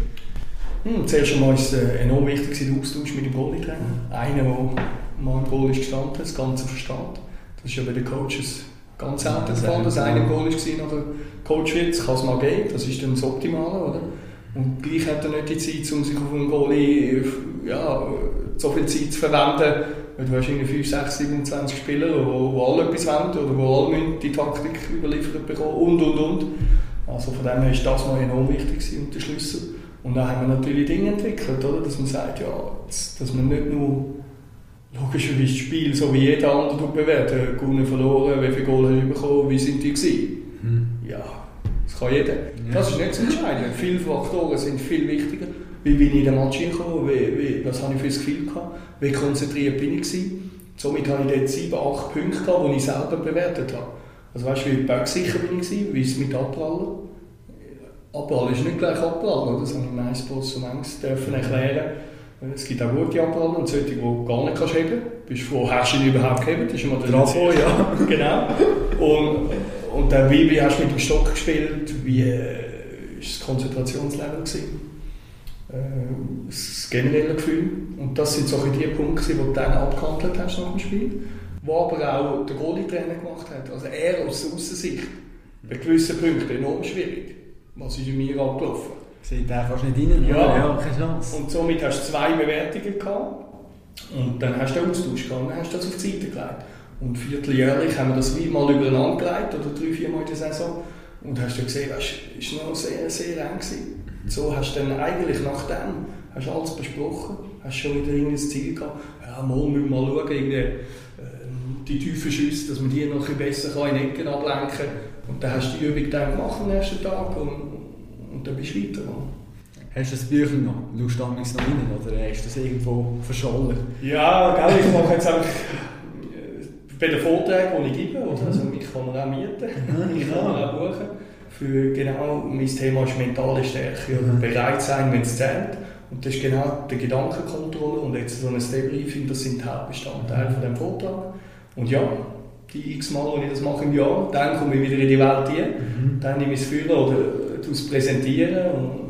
Hm, zuerst einmal war es äh, enorm wichtig, der Austausch mit dem Goalie-Trainer. Einer, der mal im Goal ist gestanden, das Ganze versteht. Das ist ja bei den Coaches ganz selten der Fall, dass einer im Goal war, nachher Coach wird. Kann es mal geben, das ist dann das Optimale, oder? Und gleich hat er nicht die Zeit, um sich auf einen Goalie ja, so viel Zeit zu verwenden. Weil du hast irgendwie 5, 6, 27 Spieler, die alle etwas wollen oder die alle die Taktik überliefert bekommen und und und. Also von dem her ist das mal enorm wichtig und der Schlüssel. Und dann haben wir natürlich Dinge entwickelt, oder? dass man sagt, ja, dass man nicht nur logischerweise das Spiel so wie jeder andere bewertet, gewonnen, verloren, wie viele Goal hast du bekommen, wie sind die gewesen? Hm. Ja, das kann jeder. Das ist nicht so entscheidend. Viele Faktoren sind viel wichtiger. Wie bin ich in den Match hingekommen, wie, wie, was habe ich für ein Gefühl gehabt, wie konzentriert bin ich gewesen. Somit habe ich dort sieben, acht Punkte gehabt, die ich selber bewertet habe. Also weißt du, wie bergsicher bin ich gewesen, wie es mit Abprallen Abprall ist nicht gleich Abprall, das habe ich im Eispost so längst dürfen erklären. Es gibt auch gute Abprallen und solche, die du gar nicht kannst heben kannst. Bist froh, hast du ihn überhaupt gehebt? Das ist immer der Trafo, ja. genau. Und, und dann, wie, wie hast du mit dem Stock gespielt? Wie war äh, das Konzentrationslevel? Gewesen? Äh, das generelle Gefühl. Und das sind so die Punkte, die du dann abgehandelt hast nach dem Spiel. Wo aber auch der Goalie-Trainer gemacht hat. Also er aus Aussicht. Bei gewissen Punkten enorm schwierig was ist in mir abgelaufen. Sieht der fast nicht rein, ja. ja, keine Chance. Und somit hast du zwei Bewertungen gehabt. Und dann hast du einen Austausch gehabt und dann hast du das auf die Seite gelegt. Und vierteljährlich haben wir das wie mal übereinander gelegt, oder drei, vier Mal in der Saison. Und hast du gesehen, das war noch sehr, sehr eng. Gewesen. So hast du dann eigentlich nach dem hast alles besprochen, hast schon wieder ein Ziel gehabt. Ja, mal müssen wir mal schauen, irgendwie, die tiefen Schüsse, dass man die noch ein bisschen besser in Ecken ablenken kann. Und dann hast du die Übung dann gemacht am ersten Tag und, und dann bist du weiter. Hast du das Büchlein noch? Schaust du noch rein oder hast du das irgendwo verschollen? Ja, gell, ich mache jetzt einfach bei den Vorträgen, die ich gebe, oder? also mich kann man auch mieten, mich kann man auch buchen. Für genau, mein Thema ist mentale Stärke oder bereit sein, wenn es zählt. Und das ist genau die Gedankenkontrolle und jetzt so ein Debriefing, das sind die Hauptbestandteile von dem Vortrag. Und ja, die x Mal, wo ich das mache im Jahr, dann komme ich wieder in die Welt hier, mhm. dann nehme ich es fühlen oder es präsentieren und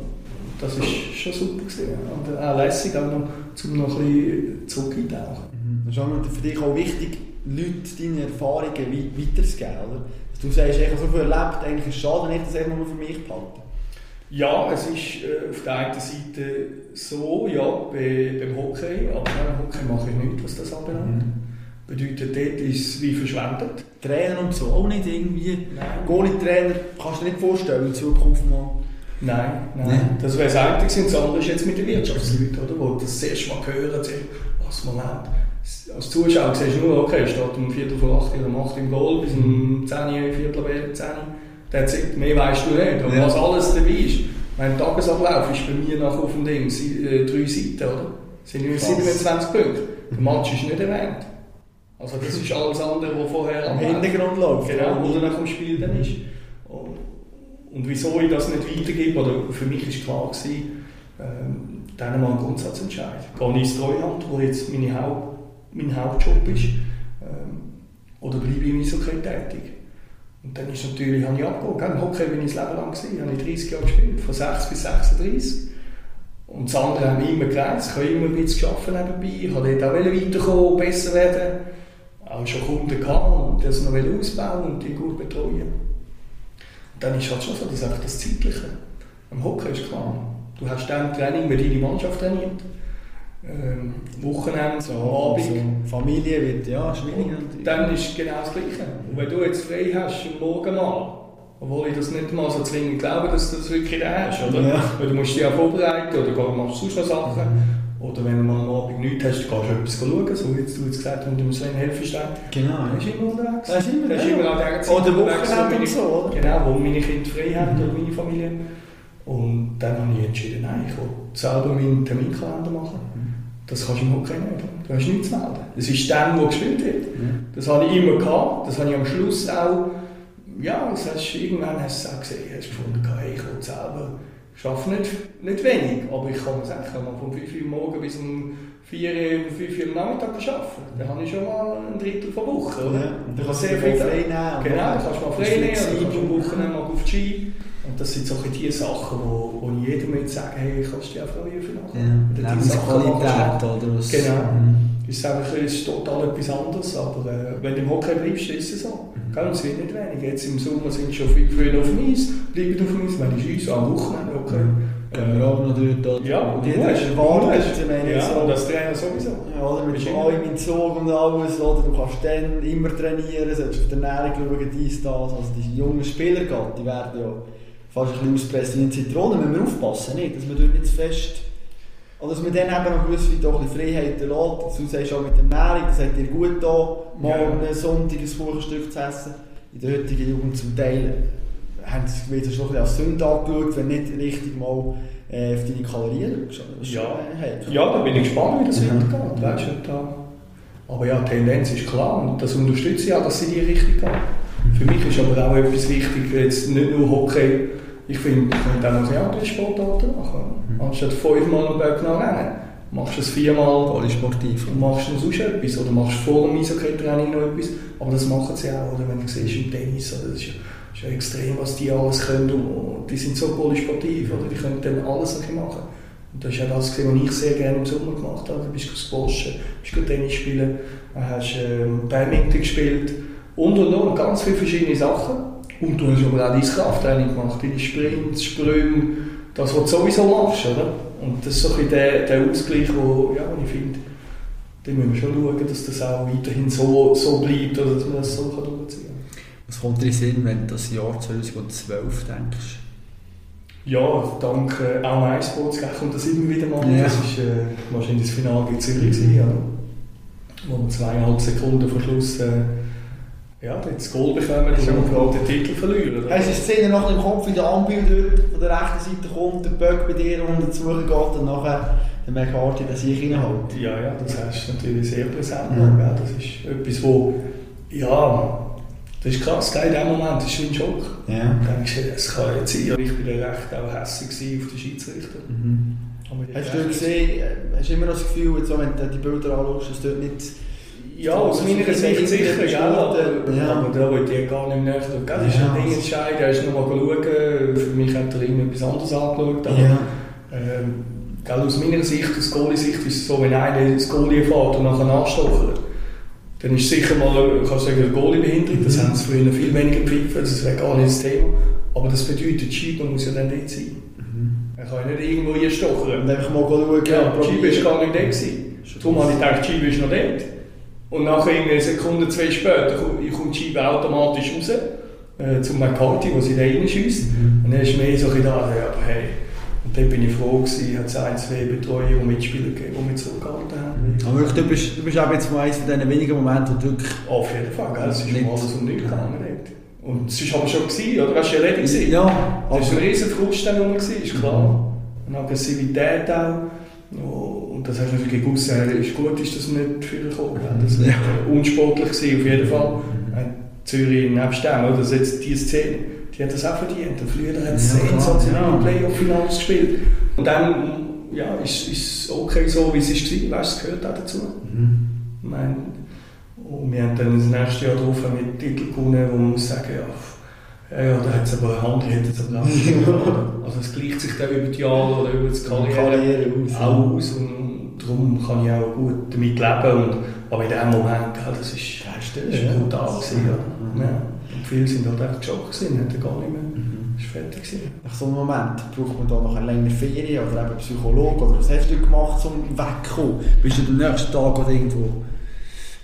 das ist schon super gewesen. Und auch lässig, auch noch, um noch ein bisschen zurückzutauchen. Mhm. Das ist für dich auch wichtig, Leute deine Erfahrungen weiterzugeben, oder? Du sagst, ich habe so viel erlebt, eigentlich ist es schade nicht, das nur für mich behalten. Ja, es ist äh, auf der einen Seite so, ja, bei, beim Hockey, aber beim Hockey mache ich nichts, was das anbelangt. Mhm. Bedeutet, dort ist es wie verschwendet. Trainer und so auch nicht irgendwie. Goalie-Trainer kannst du dir nicht vorstellen in Zukunft mal. Nein, nein. nein. Das wäre das eine. Das andere ist jetzt mit den Wirtschaftsleuten, oder? die das erste Mal hören, sagen, was Moment. Als Zuschauer siehst du nur, okay, steht um Viertel vor acht oder um acht im Goal bis um 10, Viertel ab 10. Der Zeit, mehr weißt du nicht. Und ja. was alles dabei ist. Mein Tagesablauf ist bei mir nach auf dem Ding äh, drei Seiten, oder? Sind 27 Punkte. Der Match ist nicht erwähnt. Also das ist alles andere, was vorher am Hintergrund läuft. Genau, oder nach dem Spiel dann ist. Und wieso ich das nicht weitergebe, oder für mich war klar gewesen, ähm, dann mal einen Grundsatzentscheid. Gehe ich ins Treuhand, wo jetzt meine Haupt, mein Hauptjob ist, ähm, oder bleibe ich im Eishockey tätig? Und dann ist natürlich, habe ich abgehoben. Hockey bin ich das Leben lang gewesen, habe ich 30 Jahre gespielt, von 6 bis 36. Und das andere haben immer gereist, ich habe immer ein bisschen gearbeitet nebenbei, ich wollte dort auch weiterkommen, besser werden. Auch schon Kunden gehabt und das noch ausbauen und die gut betreuen. Und dann ist halt schon so, das ist einfach das Zeitliche. Am Hockey ist klar, du hast dann Training, wenn deine Mannschaft trainiert. Ähm, Wochenende, so, Abend. Also Familie wird ja schwieriger. Dann ist genau das Gleiche. Und wenn du jetzt frei hast, am Morgen mal, obwohl ich das nicht mal so zwingend glaube, dass du das wirklich da hast, oder? Ja. Weil du musst dich ja vorbereiten oder machst du sonst noch Sachen. Oder wenn du mal am Abend nichts hast, gehst du etwas schauen, so wie jetzt du jetzt gesagt hast, mit dem Sven Helfenstein. Genau. Der ist immer unterwegs. Der ist immer, ist immer an der Zeit Oder Wochenende und so, oder? Genau, wo meine Kinder frei haben, mhm. oder meine Familie. Und dann habe ich entschieden, nein, ich will selber meinen Terminkalender machen. Mhm. Das kannst du im Hockey nicht. Du hast nichts zu melden. Das ist dann, wo gespielt wird. Mhm. Das habe ich immer gehabt. Das habe ich am Schluss auch, ja, das hast, irgendwann hast du es auch gesehen, hast gefunden, hey, ich will selber ich arbeite nicht, nicht wenig, aber ich kann mir sagen, ich kann von 5 Uhr morgens bis um 4 Uhr, 5 Uhr am Nachmittag arbeiten. Dann habe ich schon mal ein Drittel von Woche. Oder? Ja, du kannst sehr viel frei nehmen. Genau, du kannst mal frei nehmen, du kannst am Wochenende mal auf die Ski. Und das sind so die Sachen, wo, wo ich jedem will sagen, hey, kannst du dich auch freuen für nachher. Ja, Lebensqualität oder was. Genau. Mhm. Ist einfach ist total etwas anderes, aber äh, wenn du im Hockey bleibst, ist es so. Mhm. Es wird nicht wenig. Jetzt im Sommer sind schon viel früher auf dem Eis, bleiben auf dem Eis, wenn ich Eis am Wochenende, okay. Gehen wir auch noch dort. Ja, und jeder ist erwartet. Ja, so. und das Trainer sowieso. Ja, oder mit allem im Zug und alles, oder du kannst dann immer trainieren, sollst auf der Ernährung schauen, dies, das. Also die jungen Spieler, die werden ja fast ein bisschen auspressen in Zitronen, müssen wir aufpassen, nicht? dass man dort nicht zu fest... Oder dass man dann eben noch gewisse Freiheiten lässt. Du sagst auch mit der Ernährung, das hat dir gut da, mal ja. einen Sonntag ein Kuchenstück zu essen. In der heutigen Jugend zum Teil haben sie wieder schon ein als Sünde angeschaut, wenn nicht richtig mal äh, auf deine Kalorien schaust. Ja. ja, da bin ich gespannt, wie das mhm. weitergeht. Weißt du, da. Aber ja, die Tendenz ist klar und das unterstütze ich auch, dass sie in die Richtung gehen. Für mich ist aber auch etwas wichtig, jetzt nicht nur Hockey ich finde, ich könnte auch noch ein andere Sportarten machen. Mhm. Anstatt fünfmal am Berg rennen, machst du es viermal sportiv. und machst du sonst etwas. Oder machst vor dem Eishockey-Training noch etwas. Aber das machen sie auch, oder wenn du siehst im Tennis. Oder das ist, ist ja extrem, was die alles können. Und die sind so polysportiv, oder die können dann alles machen. Und das ist ja das, was ich sehr gerne im Sommer gemacht habe. Du bist Squashen, bist Tennis spielen, hast ähm, Badminton gespielt und und und ganz viele verschiedene Sachen. Und du hast aber auch dein Krafttraining gemacht, deine Sprints, Sprünge, das, was du sowieso machst, oder? Und das ist so ein der, der Ausgleich, wo, ja, wo ich finde, da müssen wir schon schauen, dass das auch weiterhin so, so bleibt, oder dass man das so durchziehen kann. Was kommt dir in Sinn, wenn du das Jahr 2012 denkst? Ja, dank äh, auch MySports kommt das immer wieder mal. Ja. Das war äh, wahrscheinlich das Finale in Zürich, gewesen, ja. wo wir zweieinhalb Sekunden vor Schluss äh, ja, das Goal bekommen und den Titel verlieren. Hast du die Szene nach dem Kopf, wie der Ambil dort von der rechten Seite kommt, der Böck bei dir und dazu geht und nachher der McCarthy den sich reinholt? Ja, ja, das hast du natürlich sehr präsent. Ja. Das ist etwas, wo Ja, das ist krass, in dem Moment das ist wie ein Schock. Ja. Du denkst, es kann jetzt sein. Ich bin recht auch hässlich auf den Schiedsrichter. Mhm. Hast du gesehen, hast du immer das Gefühl, jetzt, wenn du die Bilder anschaust, dass dort nicht... Ja, aus meiner Sicht sicher, gell, aber, ja. aber da wollte ich gar nicht mehr nachschauen. Das ist ja. ein Ding entscheidend, er ist nochmal schauen, für mich hat er immer etwas anderes angeschaut, aber ja. ähm, gell, aus meiner Sicht, aus Goalie-Sicht ist es so, wenn einer das Goalie fährt und nachher nachstochert, dann ist sicher mal, ich kann sagen, Goalie behindert, das haben sie früher viel weniger gepfiffen, das wäre gar nicht das Thema, aber das bedeutet, die Schieber muss ja dann dort sein. Mhm. Er kann ja nicht irgendwo hier stochern. Und einfach mal schauen. Ja, die Scheibe war gar nicht da. Darum habe ich gedacht, die Scheibe ist noch dort. Und nach eine Sekunde, zwei später kommt die Scheibe automatisch raus äh, zum McCarthy, wo sie da reinschießt. Mhm. Und dann ist mir so da, ja, aber hey. Und dann bin ich froh gewesen, hat es ein, zwei Betreuer und Mitspieler gegeben, die mich zurückgehalten haben. Aber wirklich, du bist, du bist auch jetzt mal eines von diesen wenigen Momenten, wo du wirklich... Auf jeden Fall, gell? es ist nicht alles um nichts gegangen. Und es war aber schon, gewesen, oder? Es war ja erledigt. Ja. Es war ein riesen Frust ist klar. Mhm. Und Aggressivität auch. Und das hast du natürlich gewusst, ja, ist gut, ist das nicht viel gekommen. Das war ja. unsportlich gewesen, auf jeden Fall. Mhm. Zürich nebst dem, oder? Das jetzt diese Szene, die hat das auch verdient. Der Früher hat es ja, sensationell ja. Playoff-Finals gespielt. Und dann ja, ist es okay so, wie es war. Weißt, es gehört auch dazu. Mhm. Ich meine, und wir haben dann das nächste Jahr drauf mit Titel gewonnen, wo man muss sagen, ja, ja, ja, da hat es aber andere hätte es aber auch Also es gleicht sich dann über die Jahre oder über das Karriere, Karriere aus, auch aus und darum kann ich auch gut damit leben. Und, aber in dem Moment, ja, das ist, das ist ja, brutal gewesen, ja. Mhm. ja. Und viele sind halt echt geschockt hätten gar nicht mehr, mhm. ist fertig gewesen. Nach so einem Moment braucht man da noch eine längere Ferien oder eben Psychologe oder was hast du gemacht, um wegzukommen? Bist du am nächsten Tag oder irgendwo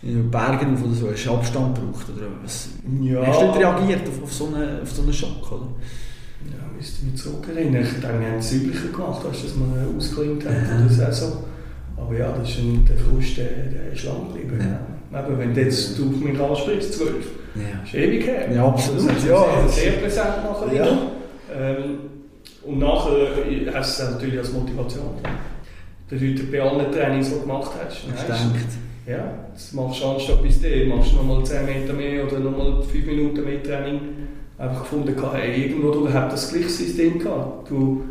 in Bergen auf oder so, du Abstand gebraucht? Oder was? Ja. Hast du nicht reagiert auf, auf, so einen, auf so einen Schock? Oder? Ja, müsste mich zurückerinnern. Ich denke, wir haben das Übliche gemacht, weißt, dass wir ausgelinkt haben ja. von der Saison. Aber ja, das ist ein, der Frust, der, der ist lang geblieben. Ja. Eben, wenn du jetzt du mich ansprichst, 12, ja. ist ewig her. Ja, absolut. Das ist ja, sehr, sehr präsent nachher. Ja. Ähm, und nachher hast du es natürlich als Motivation. Bedeutet bei allen Trainings, die du gemacht hast. Denke ja, jetzt machst du anstatt bis dahin, machst du nochmal 10 Meter mehr oder nochmal 5 Minuten mehr Training. Einfach gefunden, hey, irgendwo du hast das gleiche System gehabt. Du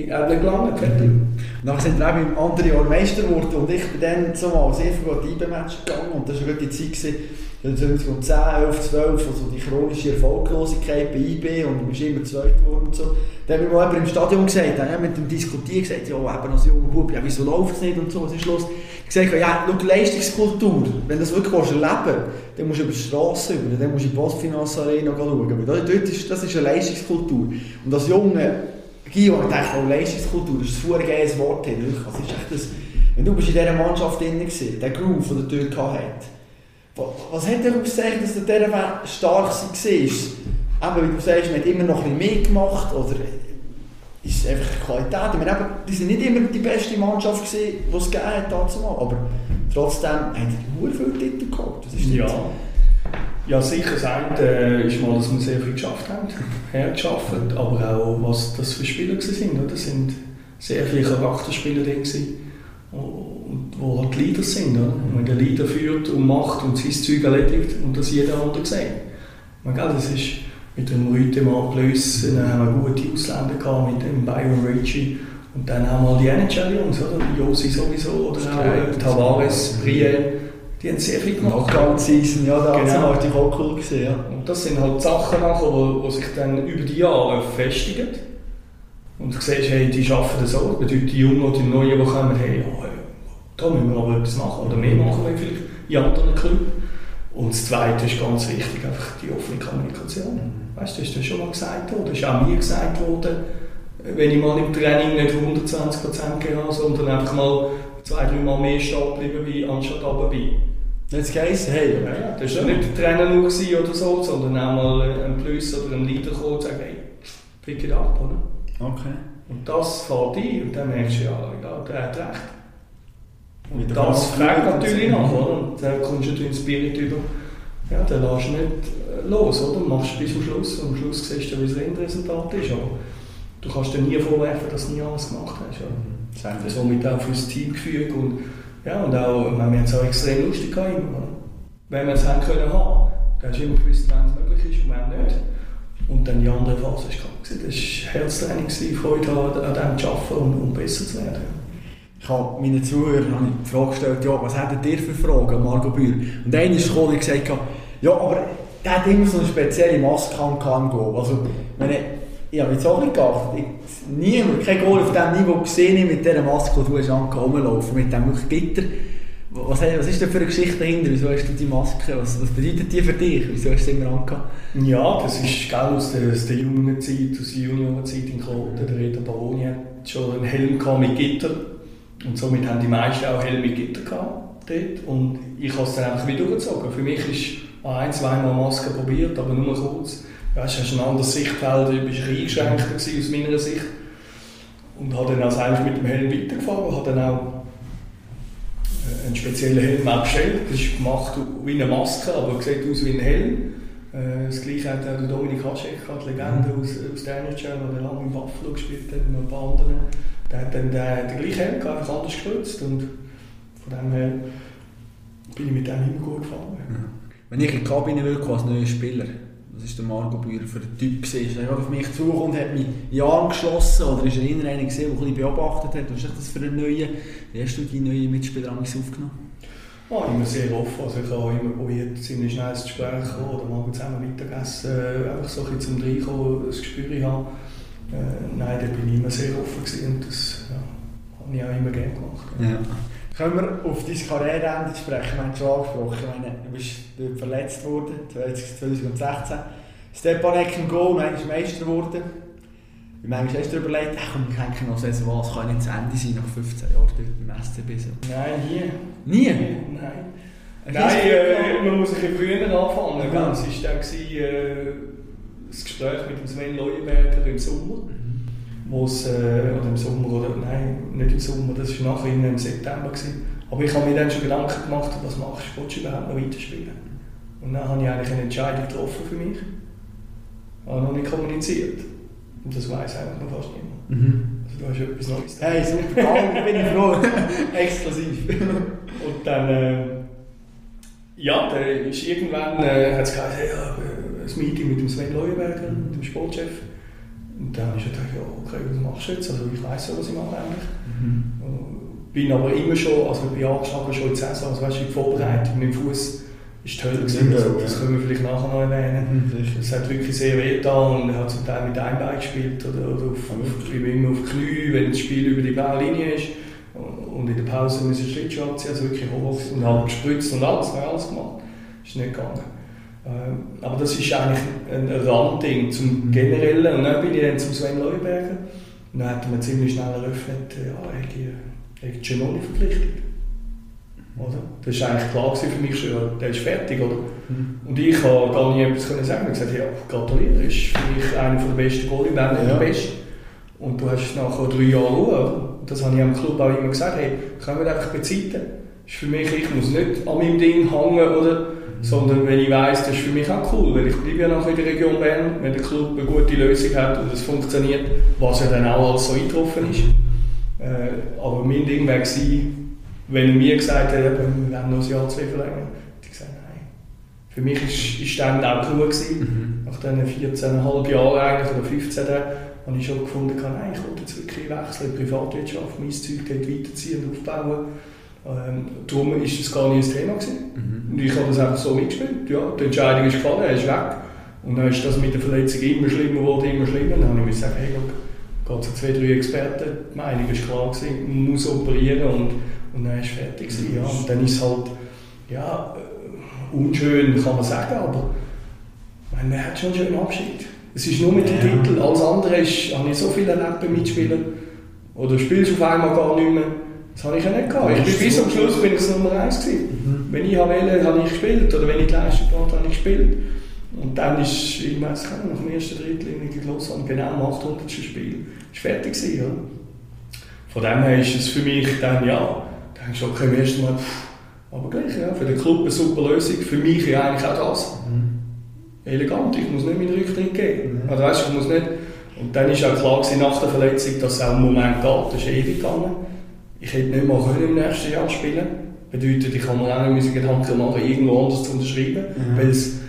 eben gelangt, fertig. Mhm. Nachher sind wir im anderen Jahr Meister geworden und ich bin dann so mal sehr viel an die IB-Match gegangen und das war gerade die Zeit, gewesen, 2010, 11, 12, also die chronische Erfolglosigkeit bei IB und du bist immer zweit geworden und so. Dann habe ich mal im Stadion gesagt, dann mit dem diskutiert, gesagt, ja, eben als junger Bub, ja, wieso läuft es nicht und so, was ist los? Ich gesagt, ja, schau, Leistungskultur, wenn du das wirklich erleben willst, dann musst du über die Straße über, dann musst du in die Postfinance Arena schauen. Weil dort ist, das ist eine Leistungskultur. Und als Junge, Gio, ich dachte, oh, Leistungskultur, das ist ein super geiles Wort. Was ist echt das? Wenn du bist in dieser Mannschaft drin warst, der Groove, den der dort hatte, was hat er ausgezeichnet, dass der dieser stark war? Eben, wie du sagst, man hat immer noch ein bisschen mehr gemacht oder ist einfach Qualität. Wir eben, die sind nicht immer die beste Mannschaft gewesen, die es gegeben hat dazu aber trotzdem haben die nur viele Titel gehabt. Das ist ja. Ja, sicher. Das eine äh, ist mal, dass wir sehr viel geschafft haben, hergeschafft, aber auch, was das für Spieler waren. Das sind sehr viele Charakterspieler drin gewesen wo halt Leader sind. Oder? Wenn der Leader führt und macht und sein Zeug erledigt und das jeder andere sieht. Das ist mit dem Rütemann Plus, dann haben wir gute Ausländer gehabt, mit dem Byron Ritchie. Und dann haben wir die NHL-Jungs, oder? Josi sowieso, oder auch Tavares, Brienne. Die haben sehr viel gemacht. Knockout Season, ja, da genau. habe ich auch cool gesehen. Ja. Und das sind halt Sachen nachher, die sich dann über die Jahre festigen. Und du siehst, hey, die arbeiten das auch. Das bedeutet, die Jungen oder die Neuen, die kommen, hey, oh, da müssen wir aber etwas machen oder mehr machen wir vielleicht in anderen Clubs. Und das Zweite ist ganz wichtig, einfach die offene Kommunikation. Weißt du, das ist das schon mal gesagt worden, das ist auch mir gesagt worden, wenn ich mal im Training nicht 120% gegeben habe, sondern einfach mal zwei, drei Mal mehr stehen bleiben wie anstatt runter bin. Jetzt geheißen, hey, ja, das war ja. nicht der Trainer nur oder so, sondern auch mal ein Plus oder ein Leader kommen und sagen, hey, pick it up, oder? Okay. Und das fällt ein und dann merkst du, ja, ja der hat recht. Und das fragt natürlich nach, oder? Und dann kommst du in den Spirit über. Ja, dann lässt du nicht äh, los, oder? Du machst bis zum Schluss und am Schluss siehst du, wie das Endresultat ist. Aber du kannst dir nie vorwerfen, dass du nie alles gemacht hast. Ja. Mhm. Somit auch für das Teamgefüge und ja, und auch, wir haben es auch extrem lustig gehabt. Immer, wenn wir es haben können haben. Da hast du immer gewusst, wenn es möglich ist und wenn nicht. Und dann die andere Phase ist klar. Das war Herztraining, Freude an, an dem zu arbeiten und, und besser zu werden. Ich habe meinen Zuhörern die Frage gestellt, ja, was hättet ihr für Fragen, Marco Bühr? Und einer ist gekommen und gesagt, ja, aber der hat immer so eine spezielle Maske am Goal. Also, meine, ich habe jetzt auch nicht geachtet. Niemand, kein Goal auf diesem Niveau gesehen mit dieser Maske, die du hast rumlaufen, mit wirklich Gitter. Was, was ist denn für eine Geschichte dahinter? Wieso hast du die Maske? Was, was bedeutet die für dich? Wieso hast du immer angehabt? Ja, das ist gell, aus der, aus der jungen Zeit, aus der Juniorzeit in Kloten. Der Reda Baroni hat schon einen Helm mit Gitter. Und somit haben die meisten auch Helm mit Gitter gehabt dort. Und ich habe es dann einfach wieder durchgezogen. Für mich ist ein, zweimal Maske probiert, aber nur kurz. Weißt, hast ein anderes Sichtfeld, du bist eingeschränkt aus meiner Sicht. Und habe dann als eigentlich mit dem Helm weitergefahren, habe dann auch äh, einen speziellen Helm auch bestellt. Das ist gemacht wie eine Maske, aber sieht aus wie ein Helm. Äh, das gleiche hat auch Dominik Haschek, die Legende aus, aus der NHL, der lange im Buffalo gespielt hat und ein paar anderen. Der hat dann den, den gleichen Helm einfach anders gespritzt und von dem her bin ich mit dem immer gut gefahren. Wenn ich in die Kabine will, als neuer Spieler, was war der Marco Bührer für ein Typ? Ist er auf mich zugekommen und hat mich in Arm geschlossen oder ist er immer einer, der ein beobachtet hat? Was ist das für einen neuen? Wie hast du die neuen Mitspieler aufgenommen? Ah, immer sehr offen. Also ich habe immer probiert, ziemlich schnell ins Gespräch zu kommen oder mal zusammen Mittagessen, äh, einfach so ein bisschen zum Reinkommen, das Gespür haben. Äh, nein, da bin ich immer sehr offen gewesen und das ja, habe ich auch immer gerne gemacht. Ja. Können wir auf dein Karriereende sprechen? Wir haben schon angesprochen. Meine, du bist dort verletzt worden, 2016. Stepanek im Goal, bist Meister geworden. Wie manchmal hast du überlegt, ach komm, ich denke noch Saison, es kann nicht zu Ende sein nach 15 Jahren dort beim SCB. So. Nein, nie. Nie? Nein. Nein, äh, man muss ein bisschen früher anfangen. Ja. Es war dann äh, das Gespräch mit dem Sven Leuenberger im Sommer. Mhm wo's, äh, oder im Sommer, oder nein, nicht im Sommer, das war nachher im September. Gewesen. Aber ich habe mir dann schon Gedanken gemacht, was machst du, willst du überhaupt noch weiterspielen? Und dann habe ich eigentlich eine Entscheidung getroffen für mich. Ich habe noch nicht kommuniziert. Und das weiß eigentlich noch fast niemand. Mhm. Also du hast etwas Neues. Hey, super, da bin ich froh. Exklusiv. Und dann, äh, ja, dann ist irgendwann, äh, hat es gesagt, hey, ja, äh, ein Meeting mit dem Sven Leuenberger, dem Sportchef. Und dann habe ich gedacht, ja, okay, was machst du jetzt? Also ich weiß ja, was ich mache eigentlich. Mhm. Bin aber immer schon, also bin angeschlagen schon in die Saison, also weißt du, in Vorbereitung mit dem Fuß ist die Hölle gewesen, also, das können wir vielleicht nachher noch erwähnen. Mhm, es hat wirklich sehr weh getan und er hat zum Teil mit einem Bein gespielt oder, oder auf, auf, immer auf Knie, wenn das Spiel über die blaue Linie ist. Und in der Pause müssen wir Schlittschuh ziehen, also wirklich hoch und haben gespritzt und alles, alles gemacht. Ist nicht gegangen. Ähm, aber das ist eigentlich ein Randding zum Generellen. Und dann bin ich dann zum Sven Leuberger und dann hat er mir ziemlich schnell eröffnet, ja, er hat Genoni verpflichtet. Oder? Das war eigentlich klar für mich schon, der ist fertig. Oder? Mhm. Und ich konnte gar nicht etwas können sagen. Ich habe gesagt, ja, gratuliere, das ist für mich einer der besten Goalie, wenn nicht ja. der beste. Und du hast nachher drei Jahre Ruhe. Das habe ich am Club auch immer gesagt, hey, können wir einfach bezeiten. Das ist für mich, ich muss nicht an meinem Ding hängen, oder? Sondern wenn ich weiss, das ist für mich auch cool, weil ich bleibe ja noch in der Region Bern, wenn der Club eine gute Lösung hat und es funktioniert, was ja dann auch alles so eingetroffen ist. Äh, aber mein Ding wäre gewesen, wenn er mir gesagt hätte, wir haben noch ein Jahr, zwei verlängern, hätte ich gesagt, nein. Für mich ist, ist dann auch genug gewesen. Mhm. Nach diesen 14,5 Jahren eigentlich, oder 15 habe ich schon gefunden, nein, ich wollte jetzt wirklich wechseln, Privatwirtschaft, mein Zeug dort weiterziehen und aufbauen. Ähm, darum war das gar nicht ein Thema. Mhm. Und ich habe das einfach so mitgespielt. Ja, die Entscheidung ist gefallen, er ist weg. Und dann ist das mit der Verletzung immer schlimmer geworden, immer schlimmer. Dann habe ich gesagt, hey, look, geht zu zwei, drei Experten, die Meinung war klar, gewesen, man muss operieren und, und dann ist es fertig. Mhm. Ja. Und dann ist es halt, ja, äh, unschön kann man sagen, aber meine, man hat schon einen schönen Abschied. Es ist nur mit dem ja. Titel, alles andere ist, habe ich so viele erlebt mitspielen. Oder spielst du auf einmal gar nicht mehr. Das habe ich ja nicht gehabt. Ich bin bis zum Schluss bin ich Nummer 1 Mhm. Wenn ich wollte, habe ich gespielt. Oder wenn ich gebracht habe, habe ich gespielt. Und dann ist, ich weiß nicht, nach dem ersten Drittel in Lausanne genau am 800. Spiel. Ist fertig gewesen, ja. Von dem her ist es für mich dann, ja, dann denkst du, okay, im ersten Mal, pff, aber gleich, ja, für den Club eine super Lösung. Für mich ja eigentlich auch das. Mhm. Elegant, ich muss nicht meinen Rücktritt geben. Mhm. Also weißt, ich muss nicht. Und dann war auch klar gewesen, nach der Verletzung, dass es auch einen Moment geht. Das ist ewig gegangen. Ich hätte nicht mal können im nächsten Jahr spielen bedeutet, ich kann mir auch nicht Gedanken machen, irgendwo anders zu unterschreiben, mhm. weil es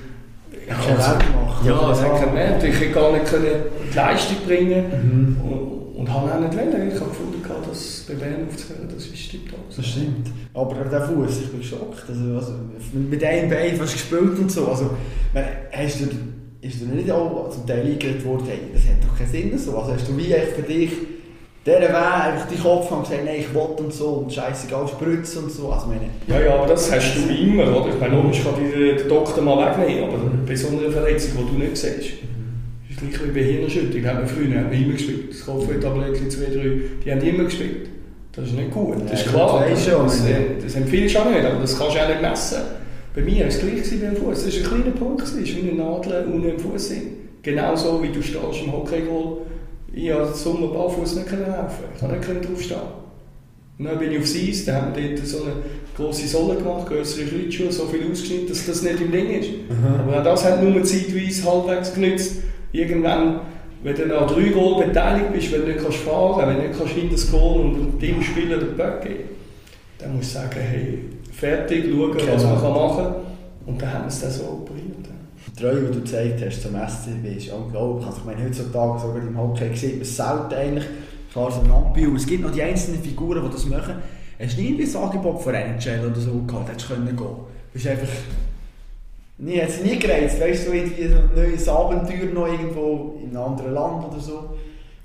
ja, also, gemacht, ja, es hat keinen Wert. Ich hätte gar nicht die Leistung bringen mhm. und, und habe auch nicht wollen. Ich habe gefunden, dass bei Bern aufzuhören, das ist tiptop. Das stimmt. Aber der Fuß, ich bin geschockt. Also, also, mit einem Bein fast gespielt und so. Also, hast du, ist du nicht auch zum Teil eingeredet worden, hey, das hat doch keinen Sinn so. Also hast du wie echt für dich dieser Weg einfach deinen Kopf und gesagt, nein, ich will und so und scheißegal, spritzen und so. Also, meine, ja, ja, aber das hast du immer, oder? Ich meine, logisch kann den Doktor mal wegnehmen, aber bei so einer Verletzung, die du nicht siehst, ist gleich wie bei Hirnerschüttung. Haben wir früher haben wir immer gespielt. Das Kopfwehtablettchen 2, 3, die haben immer gespielt. Das ist nicht gut. Das ist klar. Das, schon, das, das empfiehlst du auch nicht, aber das kannst du auch nicht messen. Bei mir war es gleich beim Fuß. Das war ein kleiner Punkt, es war wie eine Nadel unten im Fuß. Genauso wie du stehst im Hockey-Goal ich konnte Sommer barfuß nicht laufen. Ich konnte nicht draufstehen. Und dann bin ich aufs Eis, da haben wir dort so eine grosse Sohle gemacht, größere Schlittschuhe, so viel ausgeschnitten, dass das nicht im Ding ist. Aha. Aber auch das hat nur zeitweise halbwegs genützt. Irgendwann, wenn du an drei Goal beteiligt bist, wenn du nicht kannst fahren wenn du nicht kannst hinter das Goal und dem Spieler den Böck geben, dann musst du sagen, hey, fertig, schauen, was man machen kann. Und dann haben wir es dann so operiert. Die Treue, die du gezeigt hast zum SCB, ist unglaublich. Also ich meine, heutzutage sogar im Hockey sieht man selten eigentlich. Klar, so ein. Es gibt noch die einzelnen Figuren, die das machen. Hast du nie ein Angebot von NHL oder so gehabt, hättest du gehen können? Du bist einfach... Nie, hat es nie gereizt, weißt du, irgendwie so ein neues Abenteuer noch irgendwo in einem anderen Land oder so?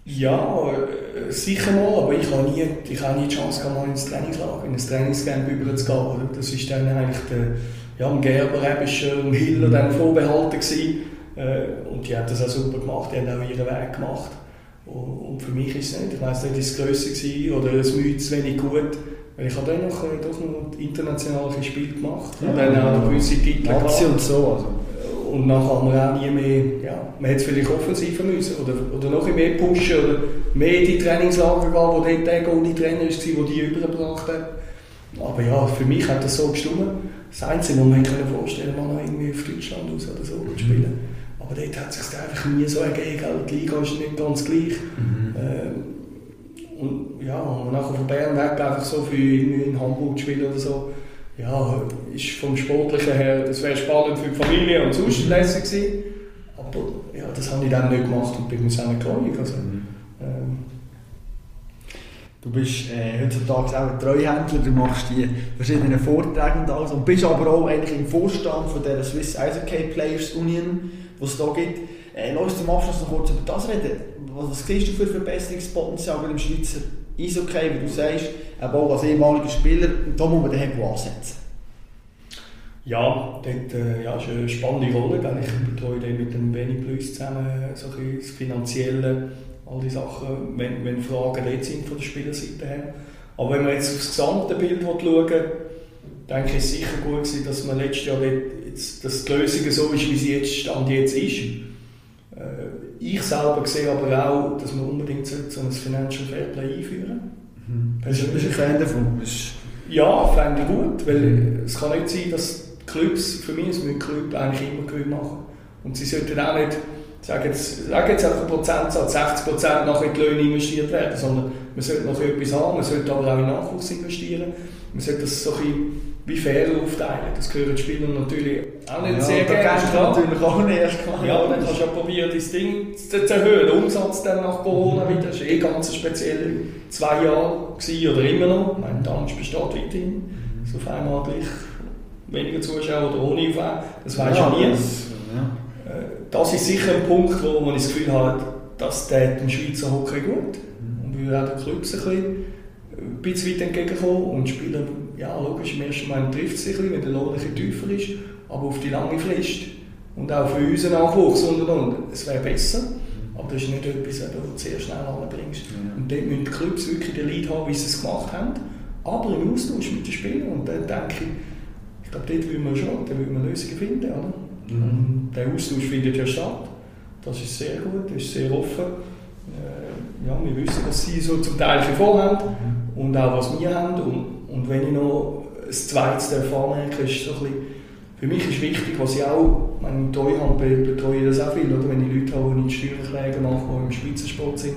Ja, äh, sicher mal, aber ich habe nie, ich habe nie die Chance gehabt, mal ins Trainingslager, in ein Trainingscamp überzugehen. Das ist dann eigentlich der ja, am Gerber ist am Hiller dann vorbehalten gewesen. Äh, und die haben das auch super gemacht, die haben auch ihren Weg gemacht. Und, für mich ist es nicht, ich weiß nicht, ist es grösser oder es Mühe zu wenig gut. Weil ich habe dann noch, äh, doch noch internationale Spiele gemacht ja, und dann auch noch gewisse Titel gehabt. und so. Also. Und nachher haben wir auch nie mehr, ja, man hätte vielleicht offensiver müssen oder, oder noch mehr pushen oder mehr in die Trainingslager gehen, wo dort der ohne Trainer war, der die übergebracht hat. Aber ja, für mich hat das so gestimmt das Einzige, was man sich vorstellen kann, noch irgendwie auf Deutschland aus oder so mhm. spielen. Aber dort hat es sich einfach nie so ergeben. Die Liga ist nicht ganz gleich. Mhm. Ähm, und ja, und nachher von Bern weg einfach so für in Hamburg zu spielen oder so, ja, ist vom Sportlichen her, das wäre spannend für die Familie und sonst lässig gewesen. Aber ja, das habe ich dann nicht gemacht und bin mir nicht gläubig. Also, mhm. Du bist äh, heutzutage auch ein Treuhändler, du machst die verschiedenen Vorträge und alles und bist aber auch eigentlich im Vorstand von der Swiss Ice Hockey Players Union, die es hier gibt. Äh, lass uns zum Abschluss noch kurz über das reden. Was siehst du für Verbesserungspotenzial im Schweizer Eishockey, wie du sagst, eben auch als ehemaliger Spieler, da muss man den Hebel ansetzen. Ja, dort äh, ja, ist eine spannende Rolle. Ich betreue mit dem Benny Plus zusammen so das Finanzielle all die Sachen, wenn, wenn Fragen dort sind von der Spielerseite her. Aber wenn man jetzt aufs gesamte Bild schauen denke ich, ist sicher gut gewesen, dass man letztes Jahr jetzt, dass die Lösung so ist, wie sie jetzt Stand jetzt ist. Äh, ich selber sehe aber auch, dass man unbedingt so ein Financial Fairplay einführen mhm. Bist du ein Fan davon? Ja, fände ich gut, weil mhm. es kann nicht sein, dass Clubs, für mich müssen Clubs eigentlich immer Gewinn machen. Und sie sollten auch nicht sage jetzt, sage jetzt einfach Prozentsatz, 60 Prozent nachher in die Löhne investiert werden, sondern man sollte noch etwas haben, man sollte aber auch in Nachwuchs investieren, man sollte das so ein wie fair aufteilen. Das gehören die Spieler natürlich auch nicht ja, sehr gerne dran. natürlich auch nicht erst klar. Ja, dann kannst du ja probieren, dein Ding zu, zu erhöhen. Der Umsatz dann nach Corona wieder, das war eh ganz speziell zwei Jahre gewesen, oder immer noch. Ich meine, Tanz besteht weiterhin. So auf einmal gleich weniger Zuschauer oder ohne UV, das weiß ja, nie. Das, ja das ist sicher ein Punkt, wo man das Gefühl hat, das tut dem Schweizer Hockey gut. Und wir werden den Clubs ein bisschen, ein bisschen weit entgegenkommen und Spieler, ja logisch, im ersten Moment trifft es sich ein bisschen, wenn der Lohn ein tiefer ist, aber auf die lange Frist und auch für unseren Nachwuchs und, und, und es wäre besser. Aber das ist nicht etwas, das du sehr schnell anbringst. Ja. Und dort müssen die Clubs wirklich den Lead haben, wie sie es gemacht haben, aber im Austausch mit den Spielern. Und dann denke ich, ich glaube, dort will man schon, da will man Lösungen finden. Oder? Mhm. Der Austausch findet ja statt. Das ist sehr gut, das ist sehr offen. Äh, ja, wir wissen, was sie so zum Teil vorhaben mhm. und auch was wir haben. Und, und wenn ich noch ein zweites anmerke, ist so ein bisschen, für mich ist wichtig, was ich auch, ich Treuhand betreue ich das auch viel, oder? wenn ich Leute habe, die in Steuererklärungen machen, die im Spitzensport sind,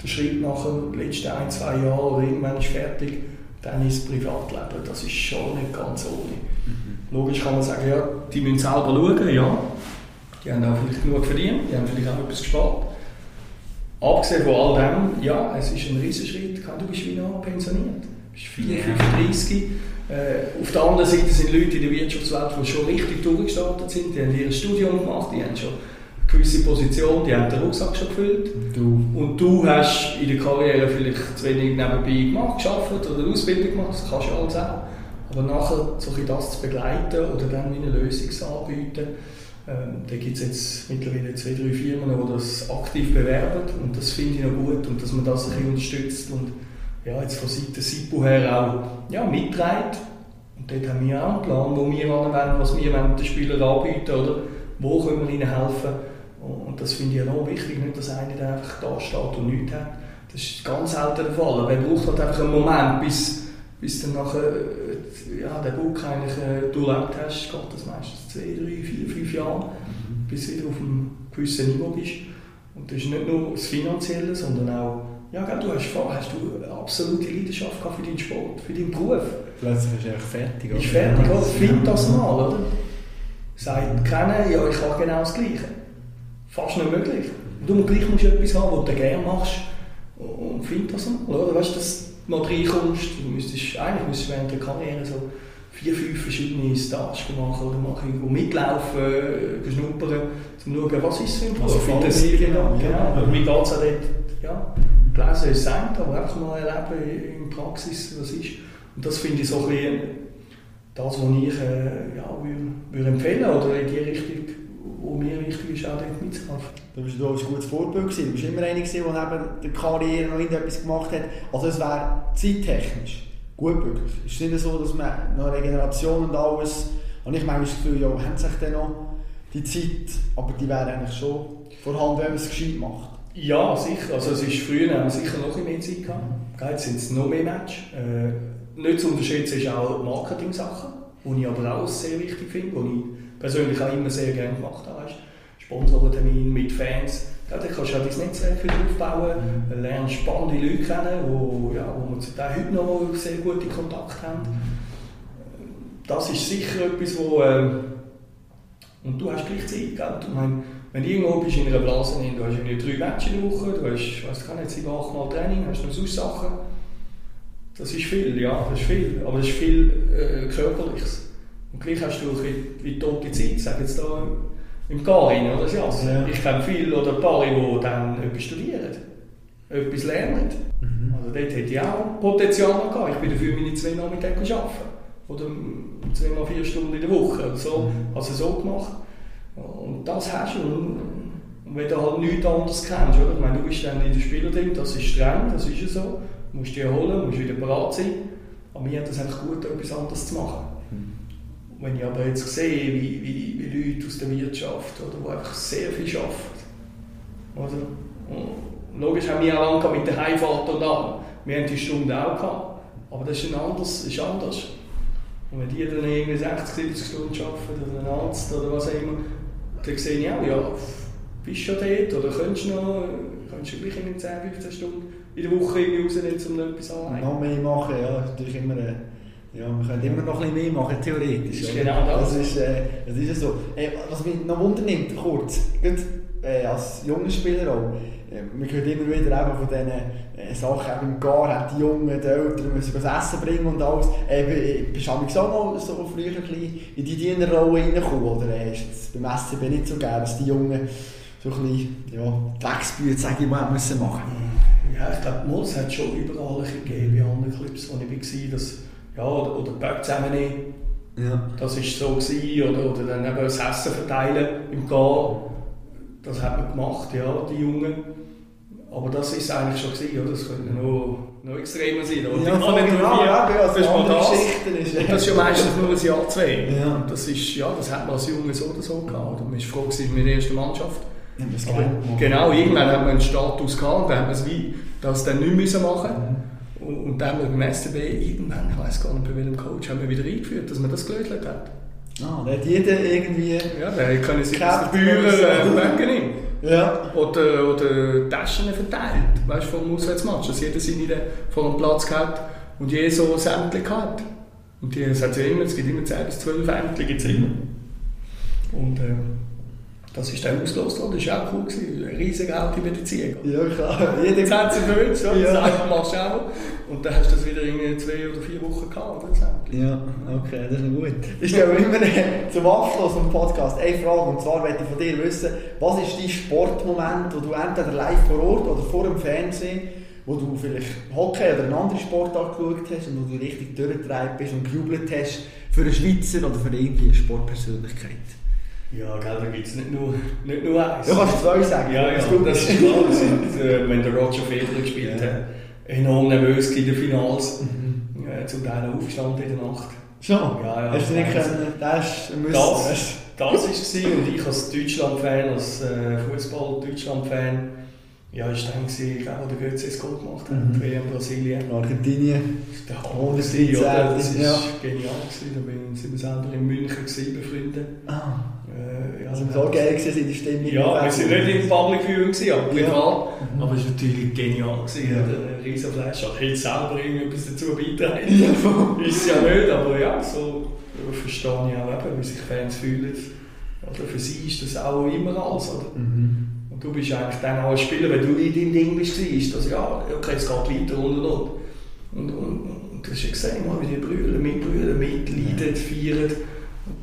der Schritt nach den letzten ein, zwei Jahren oder irgendwann ist fertig, dann ist das Privatleben, das ist schon nicht ganz ohne. Logisch kann man sagen, ja, die müssen selber schauen, ja. Die haben auch vielleicht genug verdient, die haben vielleicht auch etwas gespart. Abgesehen von all dem, ja, es ist ein Riesenschritt. Du bist wie noch pensioniert. Du bist 4, 35. Äh, auf der anderen Seite sind Leute in der Wirtschaftswelt, die schon richtig durchgestartet sind. Die haben ihr Studium gemacht, die haben schon eine gewisse Position, die haben den Rucksack schon gefüllt. Du. Und du hast in der Karriere vielleicht zu wenig nebenbei gemacht, geschafft oder eine Ausbildung gemacht, das kannst du alles auch. Aber nachher so das zu begleiten oder dann eine Lösung anbieten, ähm, da gibt es jetzt mittlerweile zwei, drei Firmen, die das aktiv bewerben und das finde ich noch gut und dass man das ein bisschen unterstützt und ja, jetzt von Seiten SIPO her auch ja, mitträgt. Und dort haben wir auch einen Plan, wo wir wollen, was wir den Spielern anbieten oder wo können wir ihnen helfen. Und das finde ich auch wichtig, nicht, dass einer der einfach da steht und nichts hat. Das ist ganz selten der Fall. Aber er braucht halt einfach einen Moment, bis, bis dann nachher ja, den Book eigentlich äh, durchlebt hast, geht das meistens zwei, drei, vier, fünf Jahre, mhm. bis du wieder auf einem gewissen Niveau bist. Und das ist nicht nur das Finanzielle, sondern auch, ja, du hast, hast du eine absolute Leidenschaft für deinen Sport, für deinen Beruf. Plötzlich du eigentlich fertig, oder? Bist fertig, oder? Find das mal, oder? Sagt keiner, ja, ich habe genau das Gleiche. Fast nicht möglich. Und du gleich musst etwas haben, was du gerne machst. Und find das mal, oder? Weißt, dass du mal reinkommst, du müsstest, eigentlich müsstest du während der Karriere so vier, fünf verschiedene Stages machen oder mal irgendwo mitlaufen, äh, schnuppern, um zu schauen, was ist für ein Beruf. Also interessiert genau, genau. Aber mir geht es auch dort, ja, gelesen ist es aber einfach mal erleben in Praxis, was ist. Und das finde ich so ein bisschen das, was ich äh, ja, würde, würde empfehlen oder in die Richtung, wo mir wichtig ist, auch dort mitzuhelfen. Du bist ein gutes Vorbild gewesen. Du bist immer einer, der neben der Karriere noch irgendetwas gemacht hat. Also es wäre zeittechnisch gut möglich. Es ist nicht so, dass man nach Regeneration und alles, und ich meine das Gefühl, ja, haben sich dann noch die Zeit, aber die wäre eigentlich schon vorhanden, wenn man es gescheit macht. Ja, sicher. Also es ist früher haben wir sicher noch mehr Zeit gehabt. Jetzt sind es noch mehr Matches. Äh, nicht zu unterschätzen ist auch Marketing-Sachen, die ich aber auch sehr wichtig finde, die ich persönlich auch immer sehr gerne gemacht habe. Sponsorentermin mit Fans. Ja, dann kannst du auch dein Netzwerk wieder aufbauen, mhm. lernst spannende Leute kennen, wo, ja, wo wir Teil heute noch sehr gute Kontakte haben. Das ist sicher etwas, wo... Äh, und du hast gleich Zeit, gell? Du mein, wenn du irgendwo bist in einer Blase, du hast irgendwie drei Matches in der Woche, du hast, ich weiß gar nicht, sieben, acht Mal Training, hast noch sonst Sachen. Das ist viel, ja, das ist viel. Aber das ist viel äh, Körperliches. Und gleich hast du wie, wie tote Zeit, sag jetzt da im Garin oder so. Also ja. Ich kenne viele oder ein paar, die dann etwas studieren, etwas lernen. Mhm. Also dort hätte ich auch Potenzial gehabt. Ich bin dafür meine zwei Nachmittage arbeiten. Oder zweimal vier Stunden in der Woche. Oder so. Mhm. Also so gemacht. Und das hast du. Und wenn du halt nichts anderes kennst, oder? Ich meine, du bist dann in der Spielerding, das ist streng, das ist ja so. Du musst dich erholen, musst wieder bereit sein. Aber mir hat es einfach gut, etwas anderes zu machen. Wenn ich aber jetzt sehe, wie, wie, wie Leute aus der Wirtschaft, oder, die einfach sehr viel arbeiten, oder? Und logisch haben wir auch lange mit der Heimfahrt und an. Wir haben die Stunde auch gehabt. Aber das ist, ein anderes, ist anders. Und wenn die dann irgendwie 60, 70 Stunden arbeiten, oder ein Arzt oder was auch immer, dann sehe ich auch, ja, bist du schon dort oder könntest du noch, könntest du gleich in 10, 15 Stunden in der Woche irgendwie rausnehmen, um etwas anzuleiten. Noch mehr machen, ja, natürlich immer eine ja, wir können immer noch ein bisschen mehr machen, theoretisch. Ist genau das. Das ist, äh, das ist so. Äh, was mich noch wundernimmt, kurz, gut, äh, als junger Spieler auch, äh, man hört immer wieder eben von diesen äh, Sachen, eben im Gar haben die Jungen, die Eltern müssen das Essen bringen und alles. Äh, bist du auch noch so früher ein bisschen in die Dienerrolle reingekommen, oder äh, ist es beim SCB nicht so gerne, dass die Jungen so ein bisschen ja, Drecksbüte, sage ich mal, müssen machen Ja, ich glaube, es hat schon überall ein gegeben, bei anderen Clubs, wo ich war, dass ja, oder, oder Böck zusammennehmen. Ja. Das war so. Gewesen. Oder, oder dann eben das Essen verteilen im Gehen. Das hat man gemacht, ja, die Jungen. Aber das war es eigentlich schon gewesen, oder? Das könnte noch, noch extremer sein. Oder? Ja, voll genau, ja, ja, das, das, ist das. das ist ja meistens nur ein Jahr, zwei. Ja. Das, ist, ja, das hat man als Junge so oder so gehabt. Man war froh mit der ersten Mannschaft. Ja, Aber, genau, irgendwann hat man einen Status gehabt, dann hat man es wie das dann nicht mehr machen müssen. Mhm. Und dann haben wir beim SCB irgendwann, ich weiß gar nicht bei welchem Coach, haben wir wieder eingeführt, dass man das gelöst hat. Ah, da hat jeder irgendwie... Ja, der kann sich das Bücher äh, wegnehmen. Ja. Oder, oder Taschen verteilt, weißt du, vom Auswärtsmatch, dass jeder seine vor dem Platz hat und je so Sämtchen gehabt. Und die, es, hat ja immer, es gibt immer 10 bis 12 Ämter, gibt immer. Und äh, das ist dann ausgelöst worden, das war auch cool, gewesen. eine riesige alte Beziehung. Ja, klar. Jeder hat sie gewünscht, ja. das machst du auch. Und dann hast du das wieder in zwei oder vier Wochen gehabt, oder? Ja, okay, das ist gut. Ich stelle immer zum Abschluss des Podcasts eine Frage, und zwar möchte ich von dir wissen, was ist dein Sportmoment, wo du entweder live vor Ort oder vor dem Fernsehen, wo du vielleicht Hockey oder einen anderen Sport angeschaut hast und wo du richtig durchgetragen bist und gejubelt hast für einen Schweizer oder für irgendwie eine Sportpersönlichkeit? Ja, gell, da gibt es nicht nur, nicht nur eins. Du kannst zwei sagen. Ja, ja, das ist klar. Das sind, äh, wenn der Roger Federer gespielt ja. hat, enorm nervös in den Finals. Mhm. Ja, zum Teil aufgestanden in der Nacht. Schon? Ja, ja. Hast du nicht können? Das, das, das war es. Und ich als Deutschland-Fan, als äh, Fußball-Deutschland-Fan, ja, ich denke, ich glaube, der Götze es gut gemacht hat. Mhm. WM Brasilien. Argentinien. Der Hammer, das war ja. genial. Da sind wir selber in München befreundet. Ah. Also so geil in der Stimmung. Ja, wir waren nicht im Public Viewing, aber privat. Ja. Mhm. Aber es war natürlich genial. Gewesen. Ja. Ein riesen Flash. Ich hätte selber irgendetwas dazu beitragen. Ja. ist es ja nicht, aber ja, so verstehe ich auch eben, wie sich Fans fühlen. Oder für sie ist das auch immer alles. Oder? Mhm. Und du bist eigentlich dann auch ein Spieler, wenn du in deinem Ding bist, dass ja, okay, es geht weiter und und und. Und, und, und du hast ja gesehen, wie die Brüder mitbrüder, mitleiden, feiern.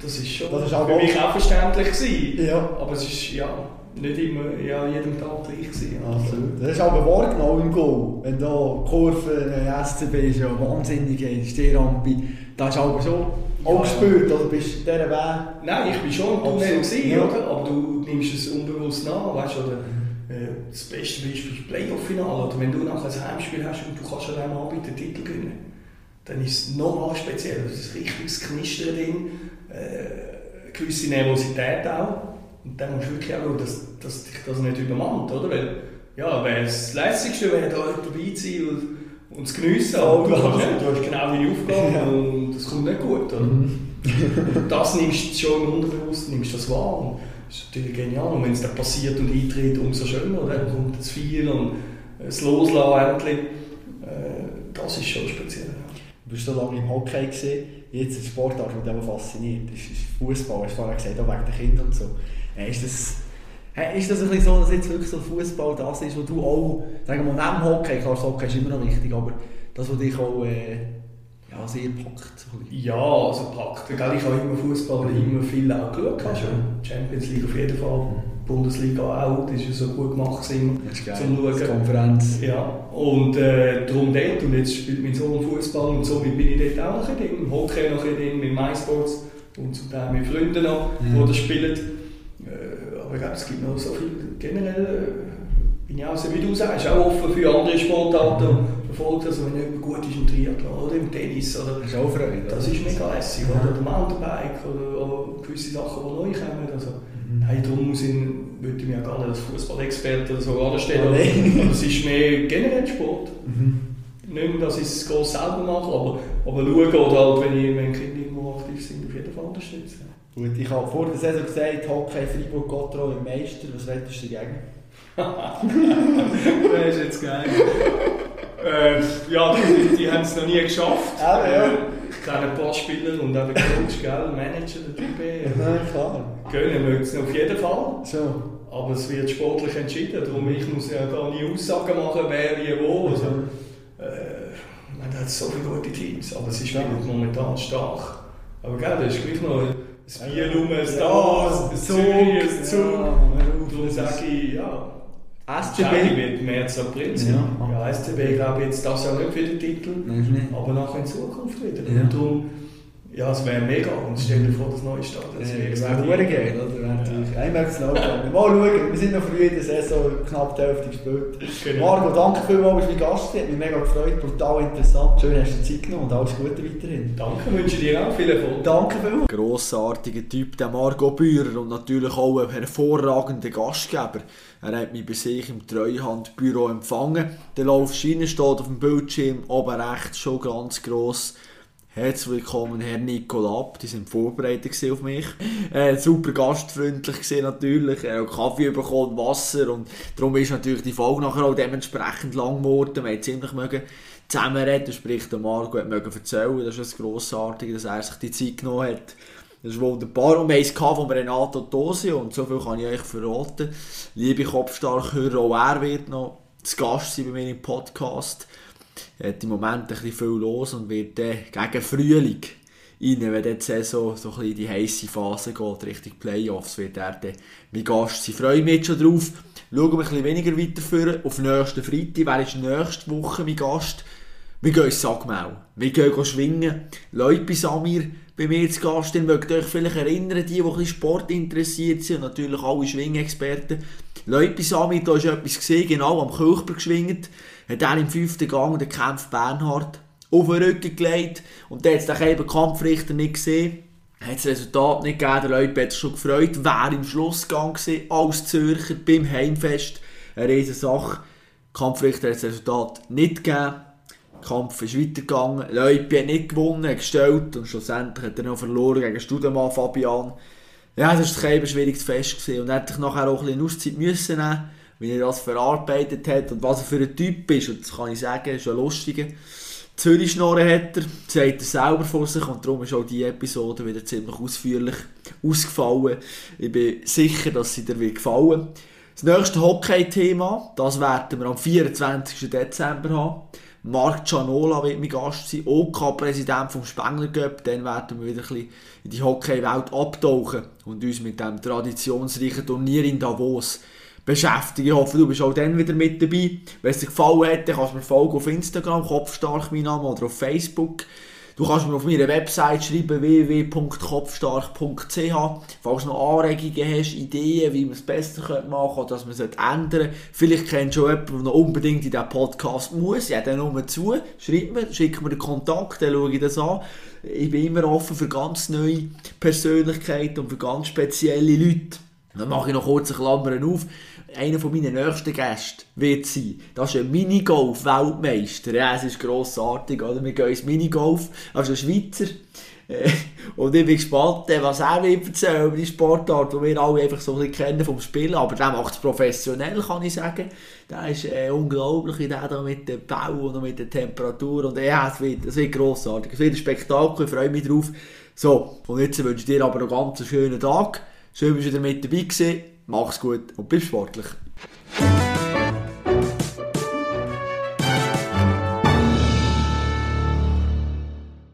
Das ist schon das ist auch für mich auch verständlich gewesen. Ja. Aber es ist ja nicht immer ja, jedem Tag gleich gewesen. Also, das ist aber wahrgenommen im Goal. Wenn da Kurve, der SCB ist ja wahnsinnig, die Stehrampe, da ist aber schon ja, auch gespürt, oder bist du dieser Weg? Nein, ich bin schon im Tunnel gewesen, ja. oder? aber du nimmst es unbewusst nach, weißt du, oder? Äh, das beste Beispiel ist Playoff-Finale, oder wenn du nachher ein Heimspiel hast und du kannst an einem Abend den Titel gewinnen, dann ist es nochmal speziell, das ist ein richtiges Knistern drin, äh, gewisse Nervosität auch. Und dann musst du wirklich auch schauen, dass, dass dich das nicht übermannt, oder? Weil, ja, wäre das Lässigste, wäre da dabei zu sein und, und zu geniessen, aber du, hast, du hast genau deine Aufgabe ja. und das kommt nicht gut, oder? Mhm. und das nimmst du schon im Unterbewussten, nimmst das wahr und das ist natürlich genial. Und wenn es dann passiert und eintritt, umso schöner, oder? dann kommt das Viel und das Loslassen endlich. Äh, das ist schon speziell. Du bist so lange im Hockey gesehen, jetzt ein Sportart, der mich fasziniert, ist, ist Fußball. Hast du vorher gesagt, auch wegen der Kinder und so. Ist das, ist das ein bisschen so, dass jetzt wirklich so Fußball das ist, wo du auch, sagen wir mal, neben Hockey, klar, das Hockey ist immer noch wichtig, aber das, was dich auch äh, ja, sehr packt? Ja, also packt. Ich habe immer Fußball mhm. immer viel auch geschaut. Also Champions League auf jeden Fall. Bundesliga auch, das war ja so gut gemacht immer, zum Schauen. Konferenz. Ja, und äh, darum dort, und jetzt spielt mein Sohn Fußball und somit bin ich dort auch noch drin, Hockey noch drin, mit MySports und zum Teil mit Freunden noch, mhm. die das spielen. Äh, aber ich glaube, es gibt noch so viel, generell äh, bin ich auch so, wie du sagst, auch offen für andere Sportarten mhm. verfolgt, also wenn jemand gut ist im Triathlon oder im Tennis. Oder, das ist auch Freude. Das ist mega lässig, oder, oder Mountainbike oder, oder gewisse Sachen, die neu kommen. Also, Nein, darum muss ich, würde ich mich gar nicht als Fußballexperte oder so anstellen. Oh, nein. Es ist mehr generell Sport. Mhm. Nicht mehr, dass ich es groß selber mache, aber, aber schauen oder halt, wenn, ich, wenn Kinder irgendwo aktiv sind, auf jeden Fall unterstützen. Gut, ich habe vor der Saison gesagt, Hockey Freiburg Gottrau im Meister. Was wettest du dagegen? das ist jetzt geil. äh, ja, die, die haben es noch nie geschafft. Ah, ja. Äh, kenne ein paar Spieler und auch der Coach, gell, Manager, der Typ. Ja, klar. Gönnen mögen es auf jeden Fall. So. Aber es wird sportlich entschieden. Darum ich muss ja gar nie Aussagen machen, wer wie wo. Also, äh, man hat so viele gute Teams, aber sie spielen ja. momentan stark. Aber gell, das ist gleich noch ein Bier ein Stars, ein Zug, ein Zug. Darum sage ich, ja. SCB wird März, April sein. Ja, ja SCB glaube ich jetzt das Jahr nicht für den Titel, Nein, aber nachher in Zukunft wieder. Ja. Und darum, ja, es wäre mega. Und stell dir vor, das neue Stadion. Das wäre wär geil, oder? Ja. Einmal zu Mal schauen. Wir sind noch früh in der Saison, knapp die Hälfte gespielt. Genau. Marco, danke vielmals, dass du Gast warst. Hat mich mega gefreut, brutal interessant. Schön, hast du Zeit genommen und alles Gute weiterhin. Danke, wünsche dir auch viel Erfolg. Danke vielmals. Grossartiger Typ, der Marco Bührer und natürlich auch ein hervorragender Gastgeber. Er hat mich bei sich im Treuhandbüro empfangen. Der Laufschiene steht auf dem Bildschirm, oben rechts schon ganz gross Herzlich willkommen, Herr Nicolab. Die sind vorbereitet auf mich. Äh, super gastfreundlich gesehen natürlich. Er hat Kaffee bekommen, Wasser und darum ist natürlich die Folge nachher auch dementsprechend lang geworden. Wir haben ziemlich mögen zusammenreden, sprich der Marco hat mögen erzählen. Das ist das Grossartige, dass er sich die Zeit genommen hat. Das ist wunderbar. Und wir hatten von Renato Tosi und so viel kann ich euch verraten. Liebe Kopfstarkhörer, auch er wird noch zu Gast sein bei mir im Podcast. Hat im Moment ein bisschen viel los und wird dann gegen Frühling rein, wenn die Saison so in die heiße Phase geht, Richtung Playoffs, wird er dann mein Gast sein. Freue mich jetzt schon drauf. Schauen wir ein bisschen weniger weiterführen. Auf nächsten Freitag, wer ist nächste Woche mein Gast? Wir gehen ins Sagmau. Wir gehen schwingen. Leute bei Samir, bei mir zu Gast. Mögt euch vielleicht erinnern, die, die Sport interessiert sind natürlich alle Schwingexperten. Leute bei Samir, da ist etwas gesehen, genau am Kirchberg geschwingt. Hat er im fünften Gang den Kampf Bernhard auf den Rücken gelegt. Und der hat eben Kampfrichter nicht gesehen. Hat das Resultat nicht gegeben. Der Leute hat sich schon gefreut. Wer im Schlussgang als Zürcher beim Heimfest. Eine riesige Sache. Kampfrichter hat das Resultat nicht gegeben. Kampf ist weitergegangen. Leupi hat nicht gewonnen, gestellt und schlussendlich hat er noch verloren gegen Studemann Fabian. Ja, das war ein schwieriges Fest gewesen. und er hat sich nachher auch ein bisschen Auszeit müssen nehmen, wie er das verarbeitet hat und was er für ein Typ ist. Und das kann ich sagen, ist ein lustiger. Zürich schnorren hat er, sagt er selber vor sich und darum ist auch diese Episode wieder ziemlich ausführlich ausgefallen. Ich bin sicher, dass sie dir gefallen Das nächste Hockey-Thema, das werden wir am 24. Dezember haben. Marc Gianola wird mein Gast sein, OK-Präsident vom Spengler Cup. Dann werden wir wieder ein bisschen in die Hockey-Welt abtauchen und uns mit dem traditionsreichen Turnier in Davos beschäftigen. Ich hoffe, du bist auch dann wieder mit dabei. Wenn es dir gefallen hat, dann kannst du mir folgen auf Instagram, Kopfstark mein Name, oder auf Facebook. Du kannst mir auf meiner Website schreiben, www.kopfstark.ch, falls du noch Anregungen hast, Ideen, wie man es besser machen könnte oder dass man es ändern sollte. Vielleicht kennst du jemanden, der noch unbedingt in diesen Podcast muss. Ja, dann nur zu. Schreib mir, schick mir den Kontakt, dann schaue ich das an. Ich bin immer offen für ganz neue Persönlichkeiten und für ganz spezielle Leute. Dann mache ich noch kurz eine Klammer auf einer von meinen nächsten Gästen wird sein. Das ist ein Minigolf-Weltmeister. Ja, es ist grossartig, oder? Wir gehen ins Minigolf, also ein Schweizer. Äh, und ich bin gespannt, äh, was er wird erzählen über die Sportart, die wir alle einfach so ein bisschen kennen vom Spielen. Aber der macht es professionell, kann ich sagen. Der ist äh, unglaublich, der da mit dem Bau und mit der Temperatur. Und ja, es wird, es wird grossartig. Es wird ein Spektakel, ich freue mich drauf. So, und jetzt wünsche ich dir aber noch einen ganz schönen Tag. Schön, dass du wieder mit dabei gewesen. Mach's gut und bis sportlich.